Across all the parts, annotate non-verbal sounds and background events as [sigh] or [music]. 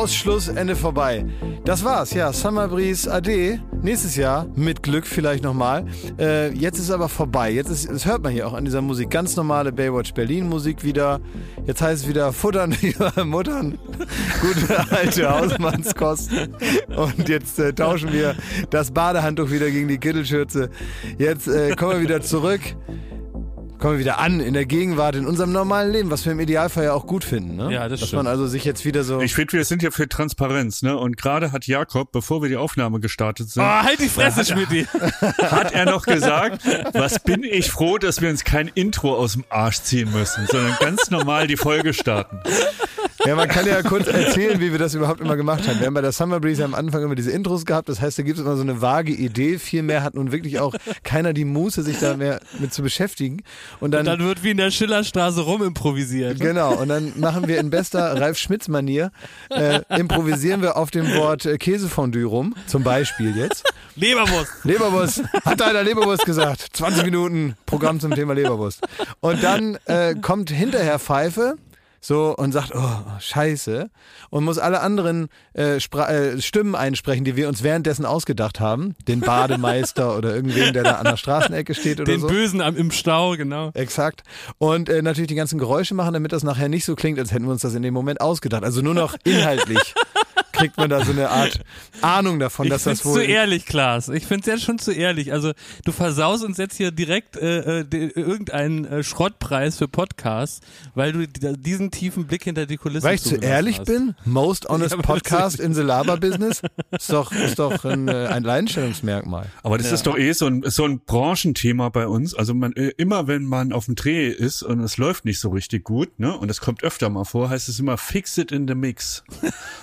Ausschluss, Ende vorbei. Das war's, ja. Summer Breeze AD. Nächstes Jahr, mit Glück vielleicht nochmal. Äh, jetzt ist aber vorbei. Jetzt ist, das hört man hier auch an dieser Musik. Ganz normale Baywatch Berlin Musik wieder. Jetzt heißt es wieder Futtern [laughs] über Muttern. Gute alte Hausmannskost. Und jetzt äh, tauschen wir das Badehandtuch wieder gegen die Kittelschürze. Jetzt äh, kommen wir wieder zurück kommen wir wieder an in der Gegenwart, in unserem normalen Leben, was wir im Idealfall ja auch gut finden. Ne? Ja, das Dass stimmt. man also sich jetzt wieder so. Ich finde, wir sind ja für Transparenz, ne? Und gerade hat Jakob, bevor wir die Aufnahme gestartet sind, Oh, halt die Fresse, Schmidti. [laughs] hat er noch gesagt, was bin ich froh, dass wir uns kein Intro aus dem Arsch ziehen müssen, sondern ganz normal die Folge starten. Ja, man kann ja kurz erzählen, wie wir das überhaupt immer gemacht haben. Wir haben bei der Summer Breeze am Anfang immer diese Intros gehabt. Das heißt, da gibt es immer so eine vage Idee. Viel mehr hat nun wirklich auch keiner die Muße, sich da mehr mit zu beschäftigen. Und dann, Dann wird wie in der Schillerstraße rumimprovisiert. genau, und dann machen wir in bester Ralf Schmitz-Manier, äh, improvisieren wir auf dem Wort äh, Käsefondue rum. Zum Beispiel jetzt. Leberwurst. Leberwurst. Hat einer Leberwurst gesagt. 20 Minuten Programm zum Thema Leberwurst. Und dann äh, kommt hinterher Pfeife so und sagt, oh, scheiße. Und muss alle anderen äh, äh, Stimmen einsprechen, die wir uns währenddessen ausgedacht haben. Den [laughs] Bademeister oder irgendwen, der da an der Straßenecke steht oder Den so. Bösen am, im Stau, genau. Exakt. Und äh, natürlich die ganzen Geräusche machen, damit das nachher nicht so klingt, als hätten wir uns das in dem Moment ausgedacht. Also nur noch [laughs] inhaltlich kriegt man da so eine Art Ahnung davon, Ich dass das find's zu wohl. ehrlich, Klaas. Ich find's jetzt schon zu ehrlich. Also du versaust uns jetzt hier direkt äh, äh, de- irgendeinen äh, Schrottpreis für Podcasts, weil du di- diesen tiefen Blick hinter die Kulissen Weil ich zu ehrlich hast. bin? Most honest [laughs] Ja, Podcast in the Laber-Business? Ist doch, ist doch ein, äh, ein Alleinstellungsmerkmal. Aber das ist doch eh so ein, so ein Branchenthema bei uns. Also man, äh, immer wenn man auf dem Dreh ist und es läuft nicht so richtig gut, ne, und das kommt öfter mal vor, heißt es immer fix it in the mix.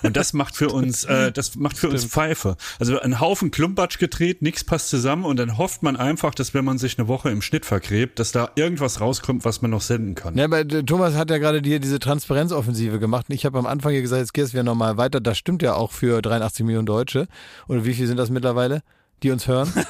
Und das macht für uns, äh, das macht für uns Pfeife. Also ein Haufen Klumpatsch gedreht, nichts passt zusammen und dann hofft man einfach, dass wenn man sich eine Woche im Schnitt vergräbt, dass da irgendwas rauskommt, was man noch senden kann. Ja, aber äh, Thomas hat ja gerade hier diese Transparenzoffensive gemacht. Und ich habe am Anfang hier gesagt, jetzt gehst du wieder nochmal weiter. Das stimmt ja auch für 83 Millionen Deutsche. Oder wie viel sind das mittlerweile, die uns hören? [laughs]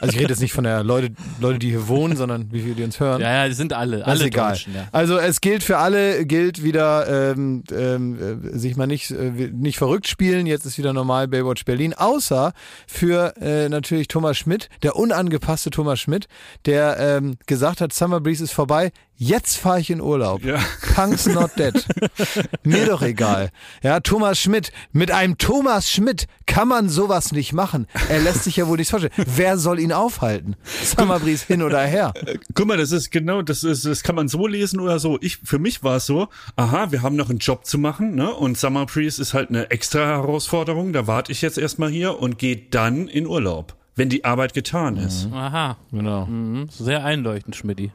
Also ich rede jetzt nicht von der Leute, Leute, die hier wohnen, sondern wie viele, die uns hören. Ja, ja, die sind alle, Das alle ist egal. Deutschen, ja. Also es gilt für alle, gilt wieder ähm, ähm, äh, sich mal nicht, äh, nicht verrückt spielen. Jetzt ist wieder normal Baywatch Berlin. Außer für äh, natürlich Thomas Schmidt, der unangepasste Thomas Schmidt, der ähm, gesagt hat, Summer Breeze ist vorbei. Jetzt fahre ich in Urlaub. Ja. Punks not dead. [laughs] Mir doch egal. Ja, Thomas Schmidt. Mit einem Thomas Schmidt kann man sowas nicht machen. Er lässt sich ja wohl nichts vorstellen. Wer soll ihn aufhalten? Summer Breeze hin oder her. Guck mal, das ist genau, das ist, das kann man so lesen oder so. Ich, für mich war es so, aha, wir haben noch einen Job zu machen, ne? Und Summer Breeze ist halt eine extra Herausforderung. Da warte ich jetzt erstmal hier und gehe dann in Urlaub, wenn die Arbeit getan ist. Aha, Genau. mhm. sehr einleuchtend, Schmidti.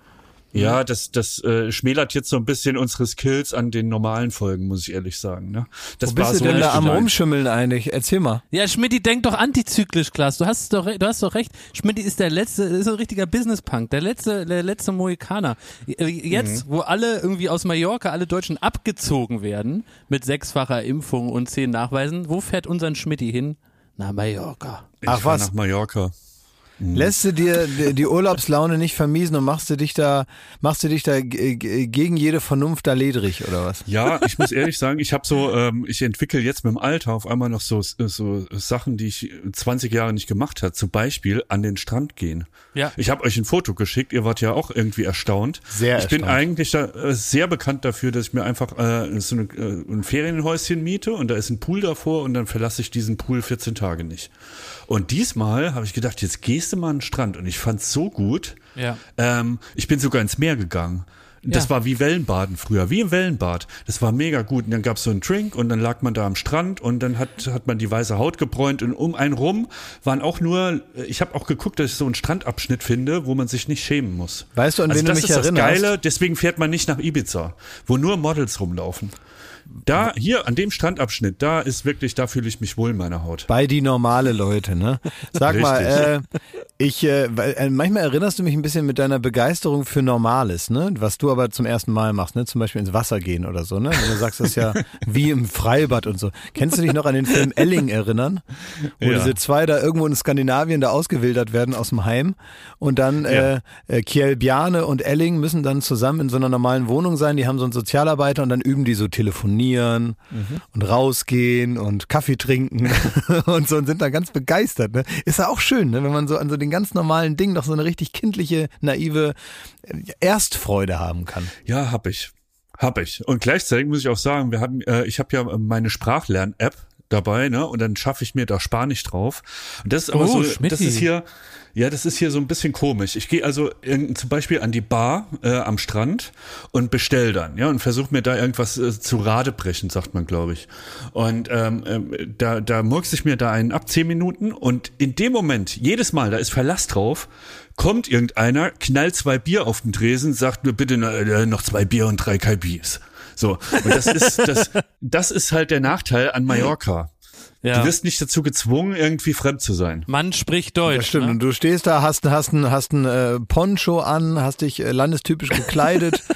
Ja, das, das äh, schmälert jetzt so ein bisschen unsere Skills an den normalen Folgen, muss ich ehrlich sagen. Ne? Das Wo bist du so denn da am gemeint. Rumschimmeln eigentlich? Erzähl mal. Ja, Schmidti, denk doch antizyklisch, Klaas. Du hast doch, du hast doch recht. Schmidti ist der letzte, ist ein richtiger Business-Punk, der letzte, der letzte Mohikaner. Äh, Jetzt, wo alle irgendwie aus Mallorca, alle Deutschen abgezogen werden mit sechsfacher Impfung und zehn Nachweisen, wo fährt unser Schmidti hin? Na, Mallorca. Ich Ach, was? nach Mallorca. Lässt du dir die Urlaubslaune nicht vermiesen und machst du dich da, machst du dich da gegen jede Vernunft da ledrig oder was? Ja, ich muss ehrlich sagen, ich habe so, ähm, ich entwickle jetzt mit dem Alter auf einmal noch so, so Sachen, die ich 20 Jahre nicht gemacht habe. Zum Beispiel an den Strand gehen. Ja. Ich habe euch ein Foto geschickt, ihr wart ja auch irgendwie erstaunt. Sehr Ich bin erstaunt. eigentlich da, äh, sehr bekannt dafür, dass ich mir einfach äh, so eine, äh, ein Ferienhäuschen miete und da ist ein Pool davor und dann verlasse ich diesen Pool 14 Tage nicht. Und diesmal habe ich gedacht, jetzt gehst du mal an den Strand und ich fand's so gut. Ja. Ähm, ich bin sogar ins Meer gegangen. Das Ja. war wie Wellenbaden früher, wie im Wellenbad. Das war mega gut. Und dann gab's so einen Drink und dann lag man da am Strand und dann hat, hat man die weiße Haut gebräunt und um einen rum waren auch nur, ich habe auch geguckt, dass ich so einen Strandabschnitt finde, wo man sich nicht schämen muss. Weißt du, an also wen du das mich ist das erinnerst? Geile, deswegen fährt man nicht nach Ibiza, wo nur Models rumlaufen. Da, hier, an dem Strandabschnitt, da ist wirklich, da fühle ich mich wohl in meiner Haut. Bei die normale Leute, ne? Sag mal, äh, Ich, äh, äh, manchmal erinnerst du mich ein bisschen mit deiner Begeisterung für Normales, ne? Was du aber zum ersten Mal machst, ne? Zum Beispiel ins Wasser gehen oder so, ne? Du sagst das ja [laughs] wie im Freibad und so. Kennst du dich noch an den Film Elling erinnern? Wo Ja. diese zwei da irgendwo in Skandinavien da ausgewildert werden aus dem Heim und dann Ja. äh, äh, Kjell Bjarne und Elling müssen dann zusammen in so einer normalen Wohnung sein. Die haben so einen Sozialarbeiter und dann üben die so telefonieren und rausgehen und Kaffee trinken [laughs] und so und sind dann ganz begeistert. Ne? Ist ja auch schön, ne? wenn man so an so den ganz normalen Dingen noch so eine richtig kindliche, naive äh, Erstfreude haben kann. Ja, hab ich. Hab ich. Und gleichzeitig muss ich auch sagen, wir haben, äh, ich habe ja meine Sprachlern-App dabei, ne? Und dann schaffe ich mir da Spanisch drauf. Und das ist aber Oh, so, das Schmidti. ist hier, ja, das ist hier so ein bisschen komisch. Ich gehe also zum Beispiel an die Bar äh, am Strand und bestell dann, ja, und versuche mir da irgendwas äh, zu Rade brechen, sagt man, glaube ich. Und ähm, ähm, da, da murks ich mir da einen ab zehn Minuten und in dem Moment, jedes Mal, da ist Verlass drauf, kommt irgendeiner, knallt zwei Bier auf den Tresen, sagt mir bitte äh, noch zwei Bier und drei Kalbis. So, und das ist das, das ist halt der Nachteil an Mallorca. Ja. Du wirst nicht dazu gezwungen, irgendwie fremd zu sein. Mann spricht Deutsch. Das stimmt. Ne? Und du stehst da, hast, hast, ein, hast ein äh, Poncho an, hast dich äh, landestypisch gekleidet. [laughs]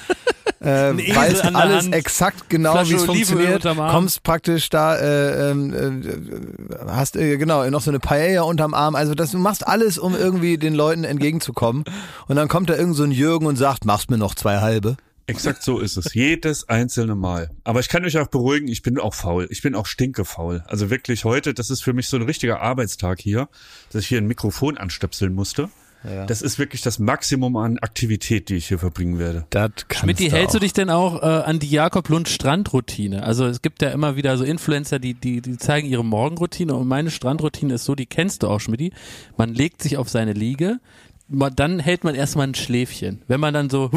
Äh, weißt alles Hand, exakt genau, wie es funktioniert. Kommst praktisch da, äh, ähm, äh, hast äh, genau noch so eine Paella unterm Arm. Also das, du machst alles, um irgendwie den Leuten entgegenzukommen. Und dann kommt da irgend so ein Jürgen und sagt, machst mir noch zwei halbe. Exakt so ist es. Jedes einzelne Mal. Aber ich kann euch auch beruhigen, ich bin auch faul. Ich bin auch stinkefaul. Also wirklich heute, das ist für mich so ein richtiger Arbeitstag hier, dass ich hier ein Mikrofon anstöpseln musste. Das ist wirklich das Maximum an Aktivität, die ich hier verbringen werde. Du hältst du dich denn auch äh, an die Jakob Lund Strandroutine? Also es gibt ja immer wieder so Influencer, die, die, die zeigen ihre Morgenroutine und meine Strandroutine ist so, die kennst du auch, Schmidti. Man legt sich auf seine Liege, dann hält man erstmal ein Schläfchen. Wenn man dann so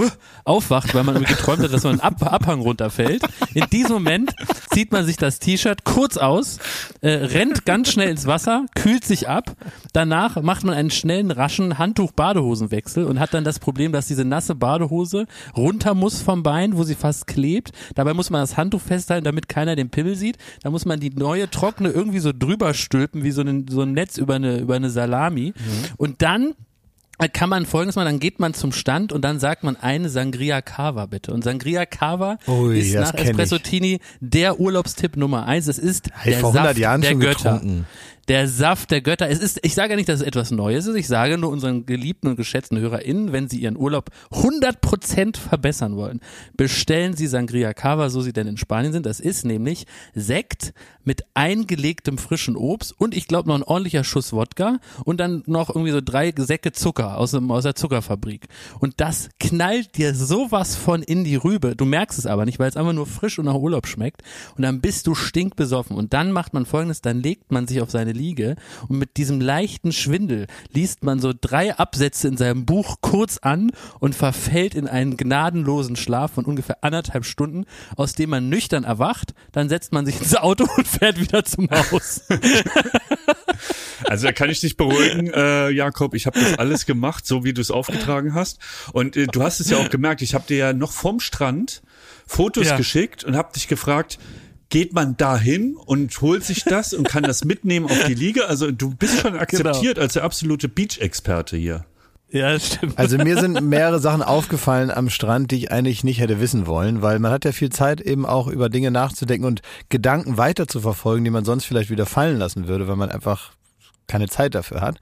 aufwacht, weil man geträumt hat, dass man einen Ab Abhang runterfällt, in diesem Moment zieht man sich das T-Shirt kurz aus, äh, rennt ganz schnell ins Wasser, kühlt sich ab, danach macht man einen schnellen, raschen Handtuch-Badehosenwechsel und hat dann das Problem, dass diese nasse Badehose runter muss vom Bein, wo sie fast klebt. Dabei muss man das Handtuch festhalten, damit keiner den Pimmel sieht. Da muss man die neue trockene irgendwie so drüber stülpen, wie so ein, so ein Netz über eine, über eine Salami. Und dann kann man folgendes machen, dann geht man zum Stand und dann sagt man eine Sangria Cava bitte. Und Sangria Cava Ui, ist nach. Espresso Tini der Urlaubstipp Nummer eins. Es ist ich der vor 100 Saft Jahren der schon Götter. getrunken. Der Saft der Götter. Es ist, ich sage nicht, dass es etwas Neues ist. Ich sage nur unseren geliebten und geschätzten HörerInnen, wenn sie ihren Urlaub 100% verbessern wollen, bestellen sie Sangria Cava, so sie denn in Spanien sind. Das ist nämlich Sekt mit eingelegtem frischen Obst und ich glaube noch ein ordentlicher Schuss Wodka und dann noch irgendwie so drei Säcke Zucker aus, aus der Zuckerfabrik. Und das knallt dir sowas von in die Rübe. Du merkst es aber nicht, weil es einfach nur frisch und nach Urlaub schmeckt. Und dann bist du stinkbesoffen. Und dann macht man folgendes, dann legt man sich auf seine Liege und mit diesem leichten Schwindel liest man so drei Absätze in seinem Buch kurz an und verfällt in einen gnadenlosen Schlaf von ungefähr anderthalb Stunden, aus dem man nüchtern erwacht. Dann setzt man sich ins Auto [laughs] und fährt wieder zum Haus. Also da kann ich dich beruhigen, äh, Jakob. Ich habe das alles gemacht, so wie du es aufgetragen hast. Und äh, du hast es ja auch gemerkt. Ich habe dir ja noch vom Strand Fotos Ja. geschickt und habe dich gefragt, geht man da hin und holt sich das und kann das mitnehmen auf die Liege? Also du bist schon akzeptiert als der absolute Beach-Experte hier. Ja, das stimmt. Also mir sind [laughs] mehrere Sachen aufgefallen am Strand, die ich eigentlich nicht hätte wissen wollen, weil man hat ja viel Zeit eben auch über Dinge nachzudenken und Gedanken weiter zu verfolgen, die man sonst vielleicht wieder fallen lassen würde, weil man einfach keine Zeit dafür hat.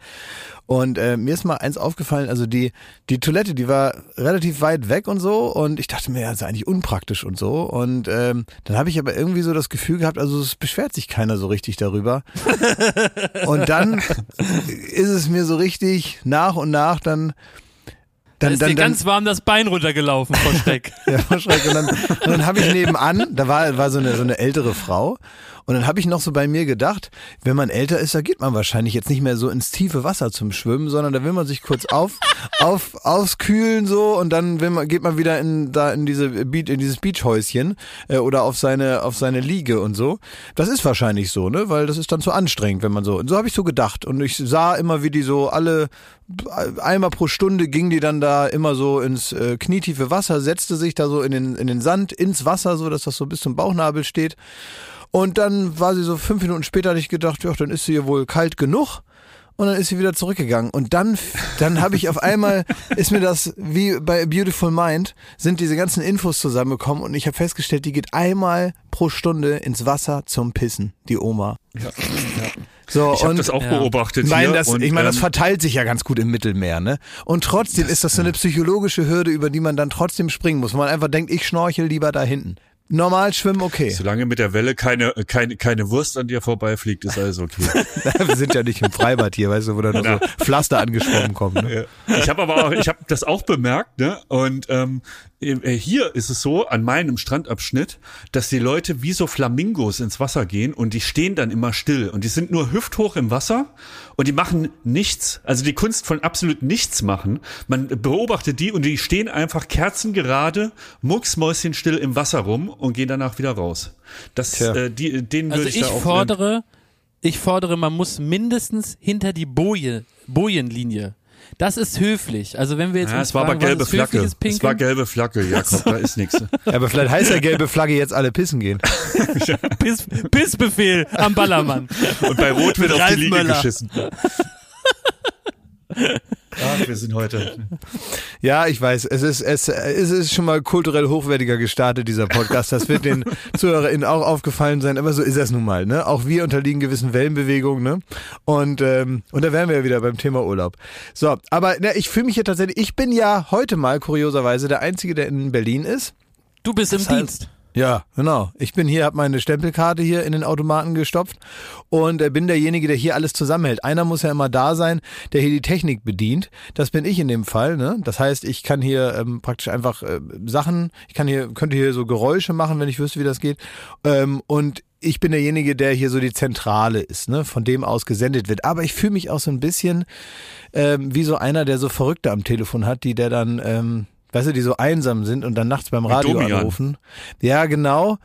Und äh, mir ist mal eins aufgefallen, also die, die Toilette, die war relativ weit weg und so und ich dachte mir, ja, das ist eigentlich unpraktisch und so. Und ähm, dann habe ich aber irgendwie so das Gefühl gehabt, also es beschwert sich keiner so richtig darüber. [laughs] und dann ist es mir so richtig nach und nach dann Da dann, ist dann, dir dann, ganz warm das Bein runtergelaufen vor Schreck. [laughs] ja, vor Schreck. Und dann, und dann habe ich nebenan, da war, war so, eine, so eine ältere Frau. Und dann habe ich noch so bei mir gedacht, wenn man älter ist, da geht man wahrscheinlich jetzt nicht mehr so ins tiefe Wasser zum Schwimmen, sondern da will man sich kurz auf, [laughs] auf, auskühlen so und dann man, geht man wieder in, da in diese Beach, in dieses Beachhäuschen äh, oder auf seine, auf seine Liege und so. Das ist wahrscheinlich so, ne? Weil das ist dann zu anstrengend, wenn man so. Und so habe ich so gedacht. Und ich sah immer, wie die so alle einmal pro Stunde ging die dann da immer so ins äh, knietiefe Wasser, setzte sich da so in den, in den Sand, ins Wasser, so dass das so bis zum Bauchnabel steht. Und dann war sie so fünf Minuten später, hatte ich gedacht, ja, dann ist sie hier wohl kalt genug. und dann ist sie wieder zurückgegangen. Und dann, dann habe ich auf einmal, [laughs] ist mir das wie bei A Beautiful Mind, sind diese ganzen Infos zusammengekommen und ich habe festgestellt, die geht einmal pro Stunde ins Wasser zum Pissen, die Oma. Ja. So, ich habe das auch ja. beobachtet Nein, hier. das, und, ich meine, das ähm, verteilt sich ja ganz gut im Mittelmeer, ne? Und trotzdem ist das so eine psychologische Hürde, über die man dann trotzdem springen muss, wo man einfach denkt, ich schnorchel lieber da hinten. Normal schwimmen, okay. Solange mit der Welle keine, keine, keine Wurst an dir vorbeifliegt, ist alles okay. [laughs] Wir sind ja nicht im Freibad hier, weißt du, wo da nur so Pflaster angeschwommen kommen. Ne? Ich habe aber auch, ich habe das auch bemerkt, ne? Und ähm, äh, hier ist es so an meinem Strandabschnitt, dass die Leute wie so Flamingos ins Wasser gehen und die stehen dann immer still und die sind nur hüfthoch im Wasser und die machen nichts, also die Kunst von absolut nichts machen. Man beobachtet die und die stehen einfach kerzengerade, mucksmäuschenstill im Wasser rum und gehen danach wieder raus. Das, Tja. äh, die, denen Also würde ich, ich da auch fordere, ich fordere, man muss mindestens hinter die Boje, Bojenlinie. Das ist höflich. Also wenn wir jetzt Ja, uns es war aber fragen, was gelbe Flagge. Es war gelbe Flagge, Jakob, da ist nichts. [laughs] Ja, aber vielleicht heißt ja gelbe Flagge jetzt alle pissen gehen. [laughs] Piss, Pissbefehl am Ballermann. Und bei Rot wird auf die Liege geschissen. Ach, wir sind heute. Ja, ich weiß, es ist, es, es ist schon mal kulturell hochwertiger gestartet, dieser Podcast. Das wird den [laughs] ZuhörerInnen auch aufgefallen sein, aber so ist es nun mal, ne? Auch wir unterliegen gewissen Wellenbewegungen, ne? Und, ähm, und da wären wir ja wieder beim Thema Urlaub. So, aber ne, ich fühle mich hier tatsächlich, ich bin ja heute mal kurioserweise der Einzige, der in Berlin ist. Du bist im Deshalb- Dienst. Ja, genau. Ich bin hier, habe meine Stempelkarte hier in den Automaten gestopft und äh, bin derjenige, der hier alles zusammenhält. Einer muss ja immer da sein, der hier die Technik bedient. Das bin ich in dem Fall. Ne? Das heißt, ich kann hier ähm, praktisch einfach äh, Sachen, ich kann hier, könnte hier so Geräusche machen, wenn ich wüsste, wie das geht. Ähm, und ich bin derjenige, der hier so die Zentrale ist, ne, von dem aus gesendet wird. Aber ich fühle mich auch so ein bisschen ähm, wie so einer, der so Verrückte am Telefon hat, die der dann, ähm, weißt du, die so einsam sind und dann nachts beim Radio anrufen. Ja, genau.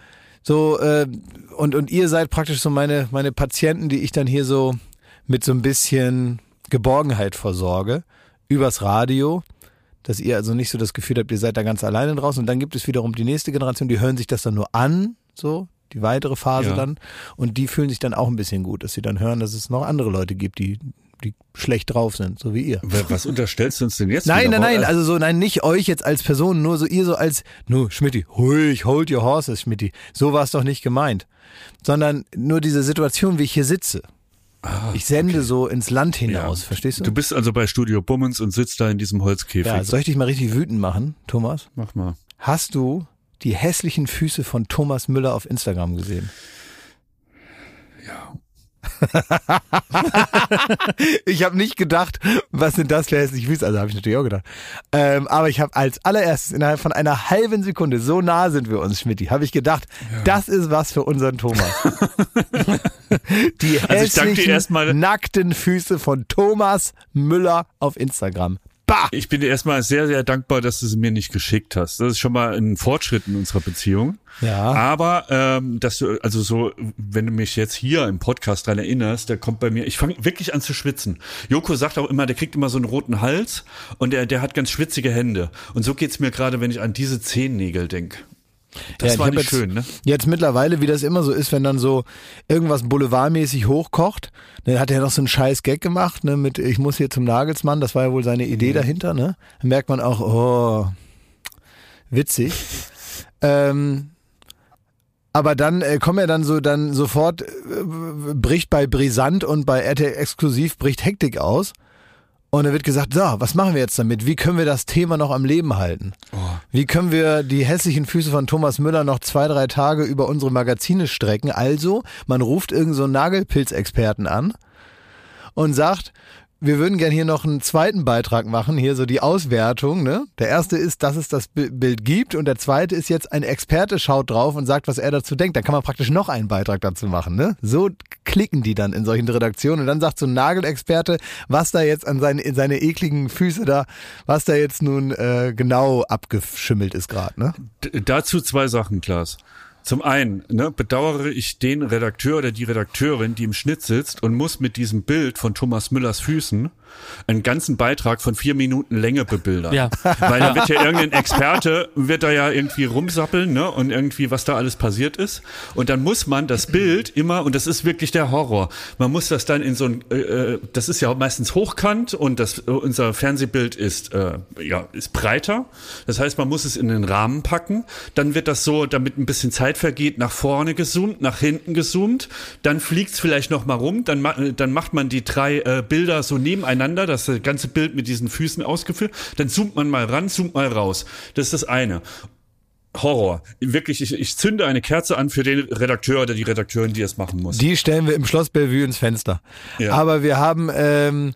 So, äh, und, und ihr seid praktisch so meine, meine Patienten, die ich dann hier so mit so ein bisschen Geborgenheit versorge. Übers Radio. Dass ihr also nicht so das Gefühl habt, ihr seid da ganz alleine draußen. Und dann gibt es wiederum die nächste Generation, die hören sich das dann nur an, so, die weitere Phase Ja. dann. Und die fühlen sich dann auch ein bisschen gut, dass sie dann hören, dass es noch andere Leute gibt, die, die schlecht drauf sind, so wie ihr. Was unterstellst du uns denn jetzt? Nein, nein, nein, also so, nein, nicht euch jetzt als Person, nur so ihr so als, nur Schmidti, ruhig, hold your horses, Schmidti. So war es doch nicht gemeint. Sondern nur diese Situation, wie ich hier sitze. ich sende so ins Land hinaus, verstehst du? Du bist also bei Studio Bummens und sitzt da in diesem Holzkäfig. ja, soll ich dich mal richtig wütend machen, Thomas? Mach mal. Hast du die hässlichen Füße von Thomas Müller auf Instagram gesehen? Ja. [laughs] Ich habe nicht gedacht, was sind das für hässliche Füße? Also habe ich natürlich auch gedacht. Ähm, aber ich habe als allererstes innerhalb von einer halben Sekunde, so nah sind wir uns, Schmidti, habe ich gedacht, das ist was für unseren Thomas. [laughs] Die Also hässlichen, erstmal- nackten Füße von Thomas Müller auf Instagram. Bah! Ich bin dir erstmal sehr, sehr dankbar, dass du sie mir nicht geschickt hast. Das ist schon mal ein Fortschritt in unserer Beziehung. Ja. Aber ähm, dass du, also so, wenn du mich jetzt hier im Podcast dran erinnerst, der kommt bei mir, ich fange wirklich an zu schwitzen. Joko sagt auch immer, der kriegt immer so einen roten Hals und der, der hat ganz schwitzige Hände. Und so geht's mir gerade, wenn ich an diese Zehennägel denk. Das Ja, war nicht jetzt, schön, ne? Jetzt mittlerweile, wie das immer so ist, wenn dann so irgendwas boulevardmäßig hochkocht, dann hat er noch so einen scheiß Gag gemacht, ne, mit ich muss hier zum Nagelsmann, das war ja wohl seine Idee dahinter, ne? Dann merkt man auch, oh, witzig. ähm, aber dann äh, kommen ja dann so dann sofort äh, bricht bei Brisant und bei RTL Exklusiv bricht Hektik aus. Und dann wird gesagt, so, was machen wir jetzt damit? Wie können wir das Thema noch am Leben halten? Wie können wir die hässlichen Füße von Thomas Müller noch zwei, drei Tage über unsere Magazine strecken? Also, man ruft irgendeinen so Nagelpilzexperten an und sagt, wir würden gern hier noch einen zweiten Beitrag machen, hier so die Auswertung. Ne? Der erste ist, dass es das Bi- Bild gibt und der zweite ist jetzt, ein Experte schaut drauf und sagt, was er dazu denkt. Dann kann man praktisch noch einen Beitrag dazu machen. Ne? So klicken die dann in solchen Redaktionen und dann sagt so ein Nagelexperte, was da jetzt an seine, in seine ekligen Füße da, was da jetzt nun äh, genau abgeschimmelt ist gerade. Ne? Dazu zwei Sachen, Klaas. Zum einen ne, bedauere ich den Redakteur oder die Redakteurin, die im Schnitt sitzt und muss mit diesem Bild von Thomas Müllers Füßen einen ganzen Beitrag von vier Minuten Länge bebildern. Ja. Weil da wird ja irgendein Experte, wird da ja irgendwie rumsappeln, ne? Und irgendwie, was da alles passiert ist. Und dann muss man das Bild immer, und das ist wirklich der Horror, man muss das dann in so ein, äh, äh das ist ja meistens hochkant und das, unser Fernsehbild ist, äh, ja, ist breiter. Das heißt, man muss es in den Rahmen packen. Dann wird das so, damit ein bisschen Zeit vergeht, nach vorne gezoomt, nach hinten gezoomt. Dann fliegt's vielleicht noch mal rum. Dann, dann macht man die drei äh, Bilder so nebeneinander, das ganze Bild mit diesen Füßen ausgeführt. Dann zoomt man mal ran, zoomt mal raus. Das ist das eine. Horror. Wirklich, ich, ich zünde eine Kerze an für den Redakteur oder die Redakteurin, die es machen muss. Die stellen wir im Schloss Bellevue ins Fenster. Ja. Aber wir haben ähm,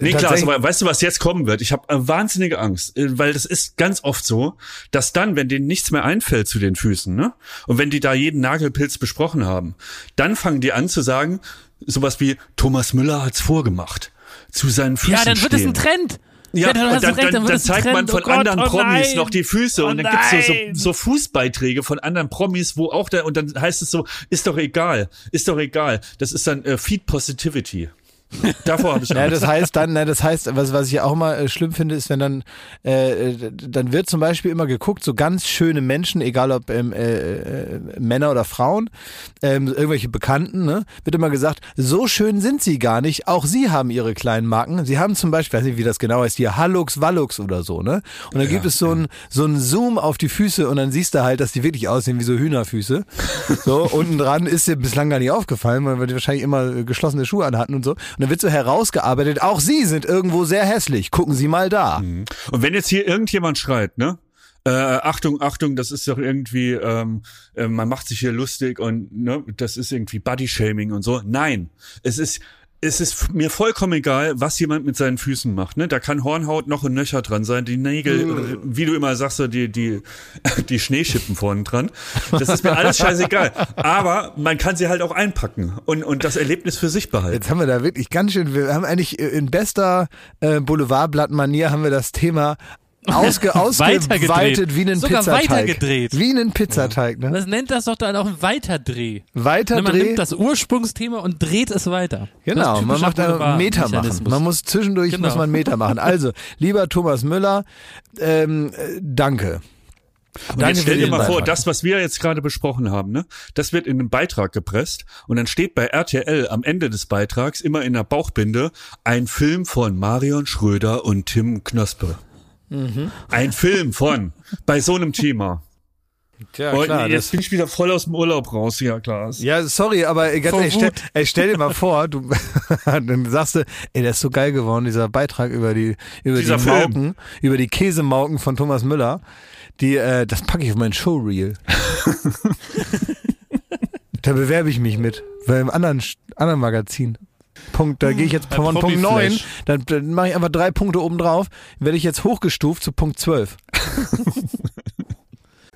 Nee, klar, aber weißt du, was jetzt kommen wird? Ich habe äh, wahnsinnige Angst, äh, weil das ist ganz oft so, dass dann, wenn denen nichts mehr einfällt zu den Füßen, ne? Und wenn die da jeden Nagelpilz besprochen haben, dann fangen die an zu sagen, sowas wie Thomas Müller hat's vorgemacht. Zu seinen Füßen. Ja, dann wird es ein Trend. Ja, ja dann, dann, recht, dann, dann zeigt man von oh Gott, anderen oh Promis noch die Füße oh und dann gibt's so, so, so Fußbeiträge von anderen Promis, wo auch da, und dann heißt es so, ist doch egal, ist doch egal. Das ist dann äh, Feed Positivity. [laughs] Davor habe ich Angst. Ja, das heißt dann, na, das heißt, was, was ich auch immer äh, schlimm finde, ist, wenn dann, äh, dann wird zum Beispiel immer geguckt, so ganz schöne Menschen, egal ob ähm, äh, äh, Männer oder Frauen, ähm, irgendwelche Bekannten, ne, wird immer gesagt, so schön sind sie gar nicht. Auch sie haben ihre kleinen Marken. Sie haben zum Beispiel, weiß nicht, wie das genau heißt, hier Hallux, Wallux oder so, ne? Und dann ja, gibt es so ein so ein Zoom auf die Füße und dann siehst du halt, dass die wirklich aussehen wie so Hühnerfüße. [laughs] So unten dran ist dir bislang gar nicht aufgefallen, weil die wahrscheinlich immer geschlossene Schuhe anhatten und so. Und dann wird so herausgearbeitet, auch Sie sind irgendwo sehr hässlich. Gucken Sie mal da. Mhm. Und wenn jetzt hier irgendjemand schreit, ne? Äh, Achtung, Achtung, das ist doch irgendwie, ähm, äh, man macht sich hier lustig und ne, das ist irgendwie Body-Shaming und so. Nein, es ist es ist mir vollkommen egal, was jemand mit seinen Füßen macht. Ne? Da kann Hornhaut noch ein Nöcher dran sein, die Nägel, mm. wie du immer sagst, die, die, [laughs] die Schneeschippen vorne dran. Das ist mir alles scheißegal. Aber man kann sie halt auch einpacken und, und das Erlebnis für sich behalten. Jetzt haben wir da wirklich ganz schön, wir haben eigentlich in bester äh, Boulevardblatt-Manier haben wir das Thema Ausge, [laughs] ausgeweitet wie einen Sogar Pizzateig. weitergedreht. Wie einen Pizzateig, ne? Das nennt das doch dann auch ein Weiterdreh. Weiterdreh. Man nimmt das Ursprungsthema und dreht es weiter. Genau, man macht einen Meter machen. Man muss zwischendurch genau. muss man Meter machen. Also, lieber Thomas Müller, ähm, danke. Und Danke jetzt stell dir mal Beitrag. vor, das, was wir jetzt gerade besprochen haben, ne, das wird in einen Beitrag gepresst und dann steht bei RTL am Ende des Beitrags immer in der Bauchbinde ein Film von Marion Schröder und Tim Knospe. Mhm. Ein Film von, bei so einem Thema. Tja, klar, jetzt bin ich wieder voll aus dem Urlaub raus, ja klar. Ja, sorry, aber ey, ganz, ey, stell, ey, stell dir mal vor, du [laughs] dann sagst du, ey, der ist so geil geworden, dieser Beitrag über die über dieser die Film. Mauken, über die Käsemauken von Thomas Müller. Die, äh, das packe ich auf mein Showreel. [laughs] da bewerbe ich mich mit, weil im anderen anderen Magazin. Punkt, da gehe ich jetzt von Punkt 9, dann, dann mache ich einfach drei Punkte oben drauf, werde ich jetzt hochgestuft zu Punkt 12. [laughs]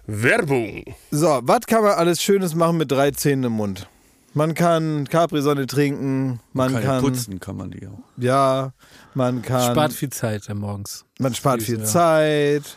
Werbung. So, was kann man alles Schönes machen mit drei Zähnen im Mund? Man kann Capri-Sonne trinken, man kann, kann putzen, kann man die auch. Ja, man kann spart viel Zeit morgens. Man spart viel ja. Zeit.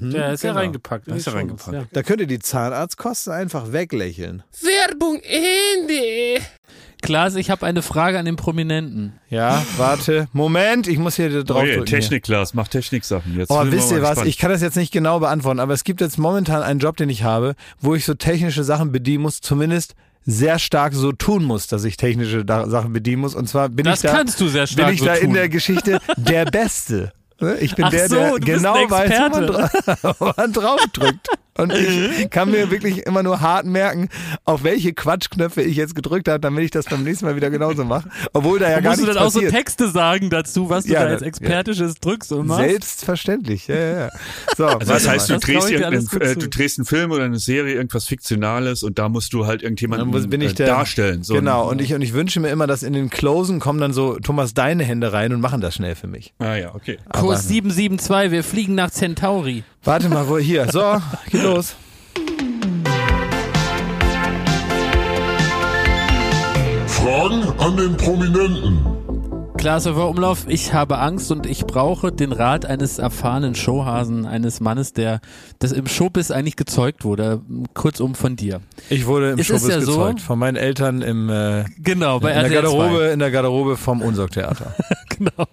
Ja, ist ja genau. reingepackt. Da ist er schon reingepackt. was, Da könnt ihr die Zahnarztkosten einfach weglächeln. Werbung Ende. Klaas, ich habe eine Frage an den Prominenten. Ja, warte. Moment, ich muss hier drauf Oh, yeah, drücken. hier. Technik-Class, mach Techniksachen. Jetzt Oh, wisst ihr was? gespannt. Ich kann das jetzt nicht genau beantworten, aber es gibt jetzt momentan einen Job, den ich habe, wo ich so technische Sachen bedienen muss, zumindest sehr stark so tun muss, dass ich technische da Sachen bedienen muss. Und zwar bin Das ich da, kannst du sehr stark bin ich so da in tun. der Geschichte der Beste. [laughs] Ne? Ich bin Ach der, so, der genau weiß, wo man, dra [laughs] man drauf drückt. [laughs] Und ich kann mir wirklich immer nur hart merken, auf welche Quatschknöpfe ich jetzt gedrückt habe, damit ich das beim nächsten Mal wieder genauso mache. Obwohl da ja Und gar musst du nichts dann auch so passiert. Texte sagen dazu, was du Ja, da jetzt das- expertisches drückst und machst? Selbstverständlich, ja, ja, ja. So, Also das heißt, du Das drehst, äh, du drehst einen Film oder eine Serie, irgendwas Fiktionales und da musst du halt irgendjemanden Dann muss- bin ich äh, der, darstellen. So genau, und ich, und ich wünsche mir immer, dass in den Closen kommen dann so Thomas deine Hände rein und machen das schnell für mich. Ah ja, okay. Kurs 772, wir fliegen nach Centauri. Warte mal, wo hier. So, geht los. Fragen an den Prominenten. Klaas Umlauf, ich habe Angst und ich brauche den Rat eines erfahrenen Showhasen, eines Mannes, der das im Showbiz eigentlich gezeugt wurde. Kurzum von dir. Ich wurde im Es ist Showbiz ja so- gezeugt von meinen Eltern im, äh, Genau, bei in der RTL 2. Garderobe, in der Garderobe vom Unsorgtheater. [laughs] genau.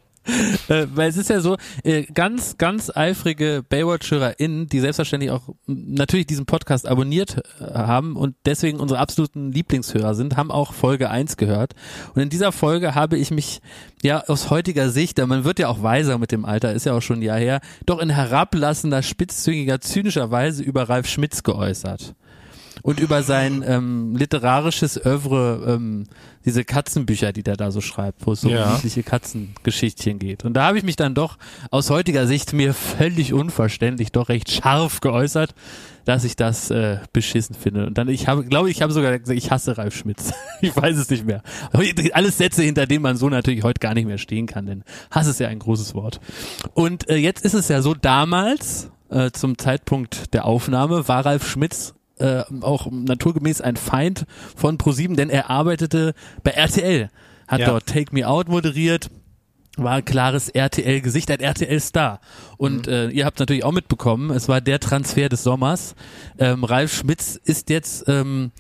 Äh, weil es ist ja so, äh, ganz, ganz eifrige BaywatcherInnen, die selbstverständlich auch natürlich diesen Podcast abonniert äh, haben und deswegen unsere absoluten Lieblingshörer sind, haben auch Folge 1 gehört. Und in dieser Folge habe ich mich ja aus heutiger Sicht, denn man wird ja auch weiser mit dem Alter, ist ja auch schon ein Jahr her, doch in herablassender, spitzzüngiger, zynischer Weise über Ralf Schmitz geäußert und über sein ähm, literarisches Oeuvre, ähm, diese Katzenbücher, die der da so schreibt, wo es so Ja. niedliche Katzengeschichtchen geht. Und da habe ich mich dann doch aus heutiger Sicht mir völlig unverständlich doch recht scharf geäußert, dass ich das äh, beschissen finde. Und dann, ich habe, glaube ich, habe sogar gesagt, ich hasse Ralf Schmitz. [laughs] ich weiß es nicht mehr. Aber Alles Sätze, hinter denen man so natürlich heute gar nicht mehr stehen kann, denn Hass ist ja ein großes Wort. Und äh, jetzt ist es ja so, damals, äh, zum Zeitpunkt der Aufnahme, war Ralf Schmitz äh, auch naturgemäß ein Feind von ProSieben, denn er arbeitete bei RTL, hat Ja. dort Take Me Out moderiert, war ein klares RTL-Gesicht, ein RTL-Star. Und Mhm. äh, ihr habt natürlich auch mitbekommen, es war der Transfer des Sommers. Ähm, Ralf Schmitz ist jetzt ähm,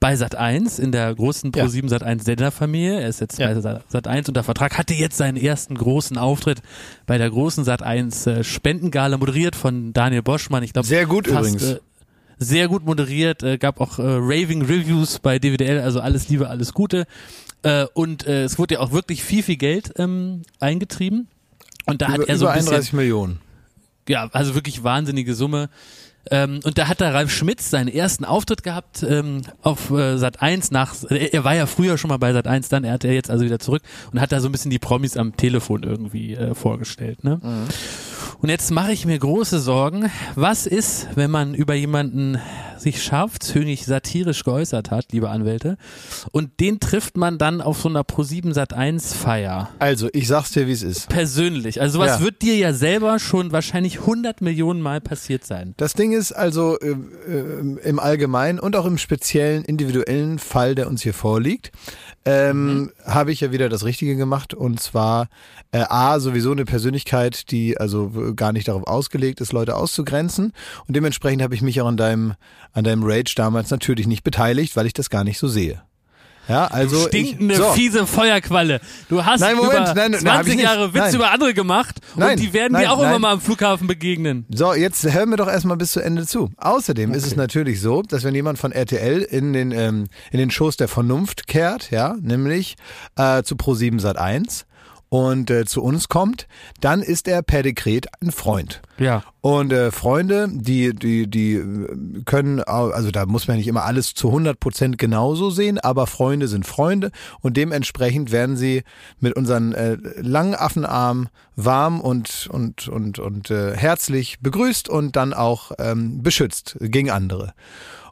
bei Sat 1 in der großen Ja. Pro7 Sat 1 Senderfamilie. Er ist jetzt Ja. bei Sat- Sat 1 unter Vertrag, hatte jetzt seinen ersten großen Auftritt bei der großen Sat 1 äh, Spendengala, moderiert von Daniel Boschmann. Ich glaube, Sehr gut übrigens. Äh, sehr gut moderiert, äh, gab auch äh, Raving Reviews bei DWDL, also alles Liebe, alles Gute. Äh, und äh, es wurde ja auch wirklich viel, viel Geld ähm, eingetrieben. Und da über, hat er so ein bisschen, 31 Millionen. ja, also wirklich wahnsinnige Summe. Ähm, und da hat der Ralf Schmitz seinen ersten Auftritt gehabt ähm, auf äh, Sat 1 nach er, er war ja früher schon mal bei Sat 1, dann er hat er jetzt also wieder zurück und hat da so ein bisschen die Promis am Telefon irgendwie äh, vorgestellt, ne? Und jetzt mache ich mir große Sorgen, was ist, wenn man über jemanden sich scharfzüngig satirisch geäußert hat, liebe Anwälte. Und den trifft man dann auf so einer Pro7 Sat 1 Feier. Also, ich sag's dir, wie es ist. Persönlich. Also was Ja. wird dir ja selber schon wahrscheinlich 100 Millionen Mal passiert sein. Das Ding ist also äh, äh, im Allgemeinen und auch im speziellen individuellen Fall, der uns hier vorliegt, ähm, habe ich ja wieder das Richtige gemacht und zwar äh, A, sowieso eine Persönlichkeit, die also gar nicht darauf ausgelegt ist, Leute auszugrenzen und dementsprechend habe ich mich auch an deinem, an deinem Rage damals natürlich nicht beteiligt, weil ich das gar nicht so sehe. Ja, also Stinkende, ich, so. fiese Feuerqualle. Du hast Nein, Moment, über nein, nein, 20 hab ich nicht. Jahre Witz Nein. über andere gemacht Nein, und die werden nein, dir auch nein. immer mal am Flughafen begegnen. So, jetzt hören wir doch erstmal bis zu Ende zu. Außerdem ist es natürlich so, dass wenn jemand von RTL in den, ähm, in den Shows der Vernunft kehrt, ja, nämlich äh, zu Pro7 Sat 1 und äh, zu uns kommt, dann ist er per Dekret ein Freund. Ja. Und äh, Freunde, die, die, die äh, können, also da muss man nicht immer alles zu 100 Prozent genauso sehen, aber Freunde sind Freunde und dementsprechend werden sie mit unseren äh, langen Affenarmen warm und, und, und, und äh, herzlich begrüßt und dann auch ähm, beschützt gegen andere.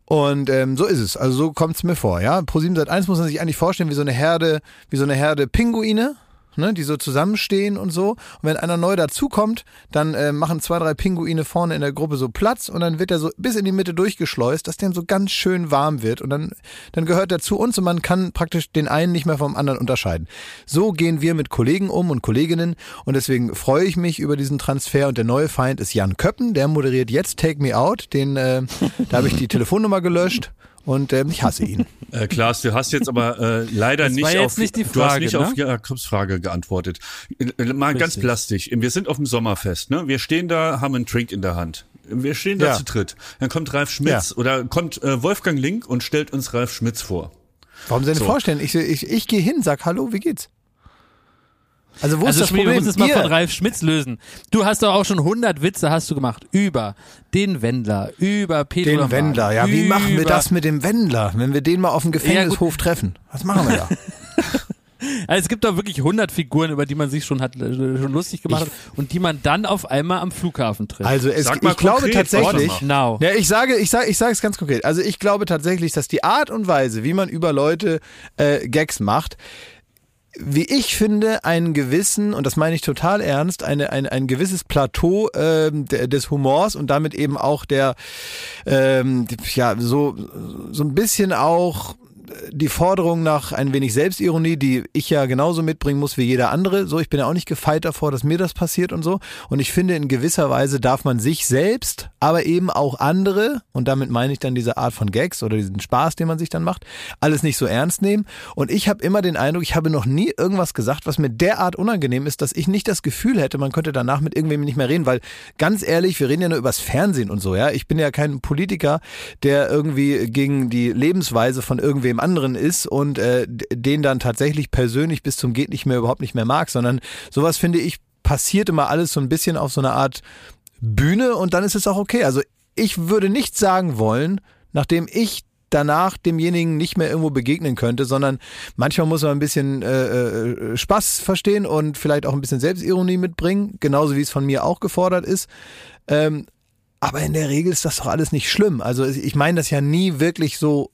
Und ähm, so ist es. Also so kommt es mir vor. Ja, Pro7 Sat 1 muss man sich eigentlich vorstellen wie so eine Herde, wie so eine Herde Pinguine ne, die so zusammenstehen und so. Und wenn einer neu dazukommt, dann äh, machen zwei, drei Pinguine vorne in der Gruppe so Platz und dann wird er so bis in die Mitte durchgeschleust, dass dem so ganz schön warm wird. Und dann, dann gehört er zu uns und man kann praktisch den einen nicht mehr vom anderen unterscheiden. So gehen wir mit Kollegen um und Kolleginnen und deswegen freue ich mich über diesen Transfer. Und der neue Feind ist Jan Köppen, der moderiert jetzt Take Me Out, den, äh, da habe ich die [laughs] Telefonnummer gelöscht und ähm, ich hasse ihn. [laughs] Äh, Klaas, du hast jetzt aber äh, leider Das nicht war jetzt auf nicht die du hast Frage, nicht ne? auf Jakobs Frage geantwortet. Äh, Mal ganz Richtig. plastisch. Wir sind auf dem Sommerfest, ne? Wir stehen da, haben einen Drink in der Hand. Wir stehen da Ja. zu dritt. Dann kommt Ralf Schmitz Ja. oder kommt äh, Wolfgang Link und stellt uns Ralf Schmitz vor. Warum denn So. vorstellen? Ich, ich, ich gehe hin, sag Hallo, wie geht's? Also wo Also ist das Problem? musst es mal Ihr- von Ralf Schmitz lösen. Du hast doch auch schon 100 Witze hast du gemacht über den Wendler, über Pedro Den Wendler, ja, wie machen wir das mit dem Wendler, wenn wir den mal auf dem Gefängnishof treffen? Was machen wir da? [laughs] Also es gibt doch wirklich 100 Figuren, über die man sich schon hat äh, schon lustig gemacht hat und die man dann auf einmal am Flughafen trifft. Also es, Sag mal ich glaube tatsächlich, Now. ja, ich sage, ich sage, ich sage es ganz konkret. Also ich glaube tatsächlich, dass die Art und Weise, wie man über Leute äh, Gags macht, wie ich finde, einen gewissen, und das meine ich total ernst, eine, ein, ein gewisses Plateau de- des Humors und damit eben auch der, ähm, ja, so, so ein bisschen auch die Forderung nach ein wenig Selbstironie, die ich ja genauso mitbringen muss wie jeder andere. So, ich bin ja auch nicht gefeit davor, dass mir das passiert und so. Und ich finde, in gewisser Weise darf man sich selbst, aber eben auch andere, und damit meine ich dann diese Art von Gags oder diesen Spaß, den man sich dann macht, alles nicht so ernst nehmen. Und ich habe immer den Eindruck, ich habe noch nie irgendwas gesagt, was mir derart unangenehm ist, dass ich nicht das Gefühl hätte, man könnte danach mit irgendwem nicht mehr reden, weil ganz ehrlich, wir reden ja nur übers Fernsehen und so, ja. Ich bin ja kein Politiker, der irgendwie gegen die Lebensweise von irgendwem anderen ist und äh, den dann tatsächlich persönlich bis zum geht nicht mehr überhaupt nicht mehr mag, sondern sowas finde ich passiert immer alles so ein bisschen auf so einer Art Bühne und dann ist es auch okay. Also ich würde nicht sagen wollen, nachdem ich danach demjenigen nicht mehr irgendwo begegnen könnte, sondern manchmal muss man ein bisschen äh, äh, Spaß verstehen und vielleicht auch ein bisschen Selbstironie mitbringen, genauso wie es von mir auch gefordert ist. Ähm, aber in der Regel ist das doch alles nicht schlimm. Also ich meine das ja nie wirklich so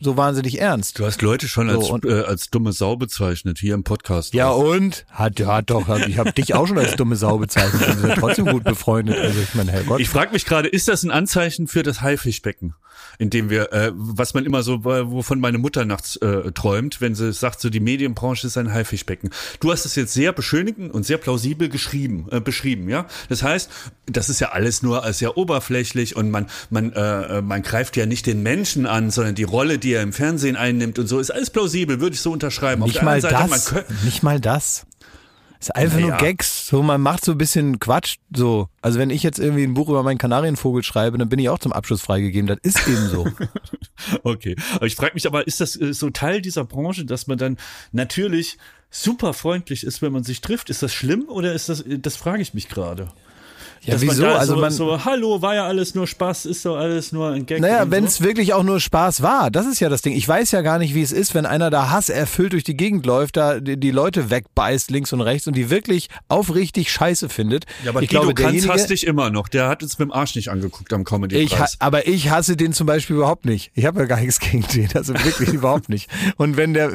so wahnsinnig ernst. Du hast Leute schon als, So, und- äh, als dumme Sau bezeichnet hier im Podcast. Ja und? Hat, hat doch, ich habe dich auch schon als dumme Sau bezeichnet. Wir sind trotzdem gut befreundet. Also ich meine, Herrgott. Ich frage mich gerade, ist das ein Anzeichen für das Haifischbecken, in dem wir, äh, was man immer so, wovon meine Mutter nachts äh, träumt, wenn sie sagt, so die Medienbranche ist ein Haifischbecken. Du hast es jetzt sehr beschönigend und sehr plausibel geschrieben, äh, beschrieben, ja. Das heißt, das ist ja alles nur als sehr oberflächlich und man, man, äh, man greift ja nicht den Menschen an, sondern die Rolle, die er im Fernsehen einnimmt und so, ist alles plausibel, würde ich so unterschreiben. Nicht mal Seite, das. Nicht mal das. Ist einfach nur Naja. Gags. So, man macht so ein bisschen Quatsch. So. Also wenn ich jetzt irgendwie ein Buch über meinen Kanarienvogel schreibe, dann bin ich auch zum Abschluss freigegeben. Das ist eben so. [laughs] Okay, aber ich frage mich aber, ist das äh, so Teil dieser Branche, dass man dann natürlich super freundlich ist, wenn man sich trifft? Ist das schlimm oder ist das, äh, das frage ich mich gerade. Ja, Dass wieso? Man Also so, man- so, hallo, war ja alles nur Spaß, ist doch alles nur ein Gag. Naja, wenn so. es wirklich auch nur Spaß war, das ist ja das Ding. Ich weiß ja gar nicht, wie es ist, wenn einer da Hass erfüllt durch die Gegend läuft, da die, die Leute wegbeißt links und rechts und die wirklich aufrichtig scheiße findet. Ja, aber ich Guido glaube, derjenige, hasst dich immer noch. Der hat uns mit dem Arsch nicht angeguckt am Comedy ich, aber ich hasse den zum Beispiel überhaupt nicht. Ich habe ja gar nichts gegen den, also wirklich [laughs] überhaupt nicht. Und wenn der,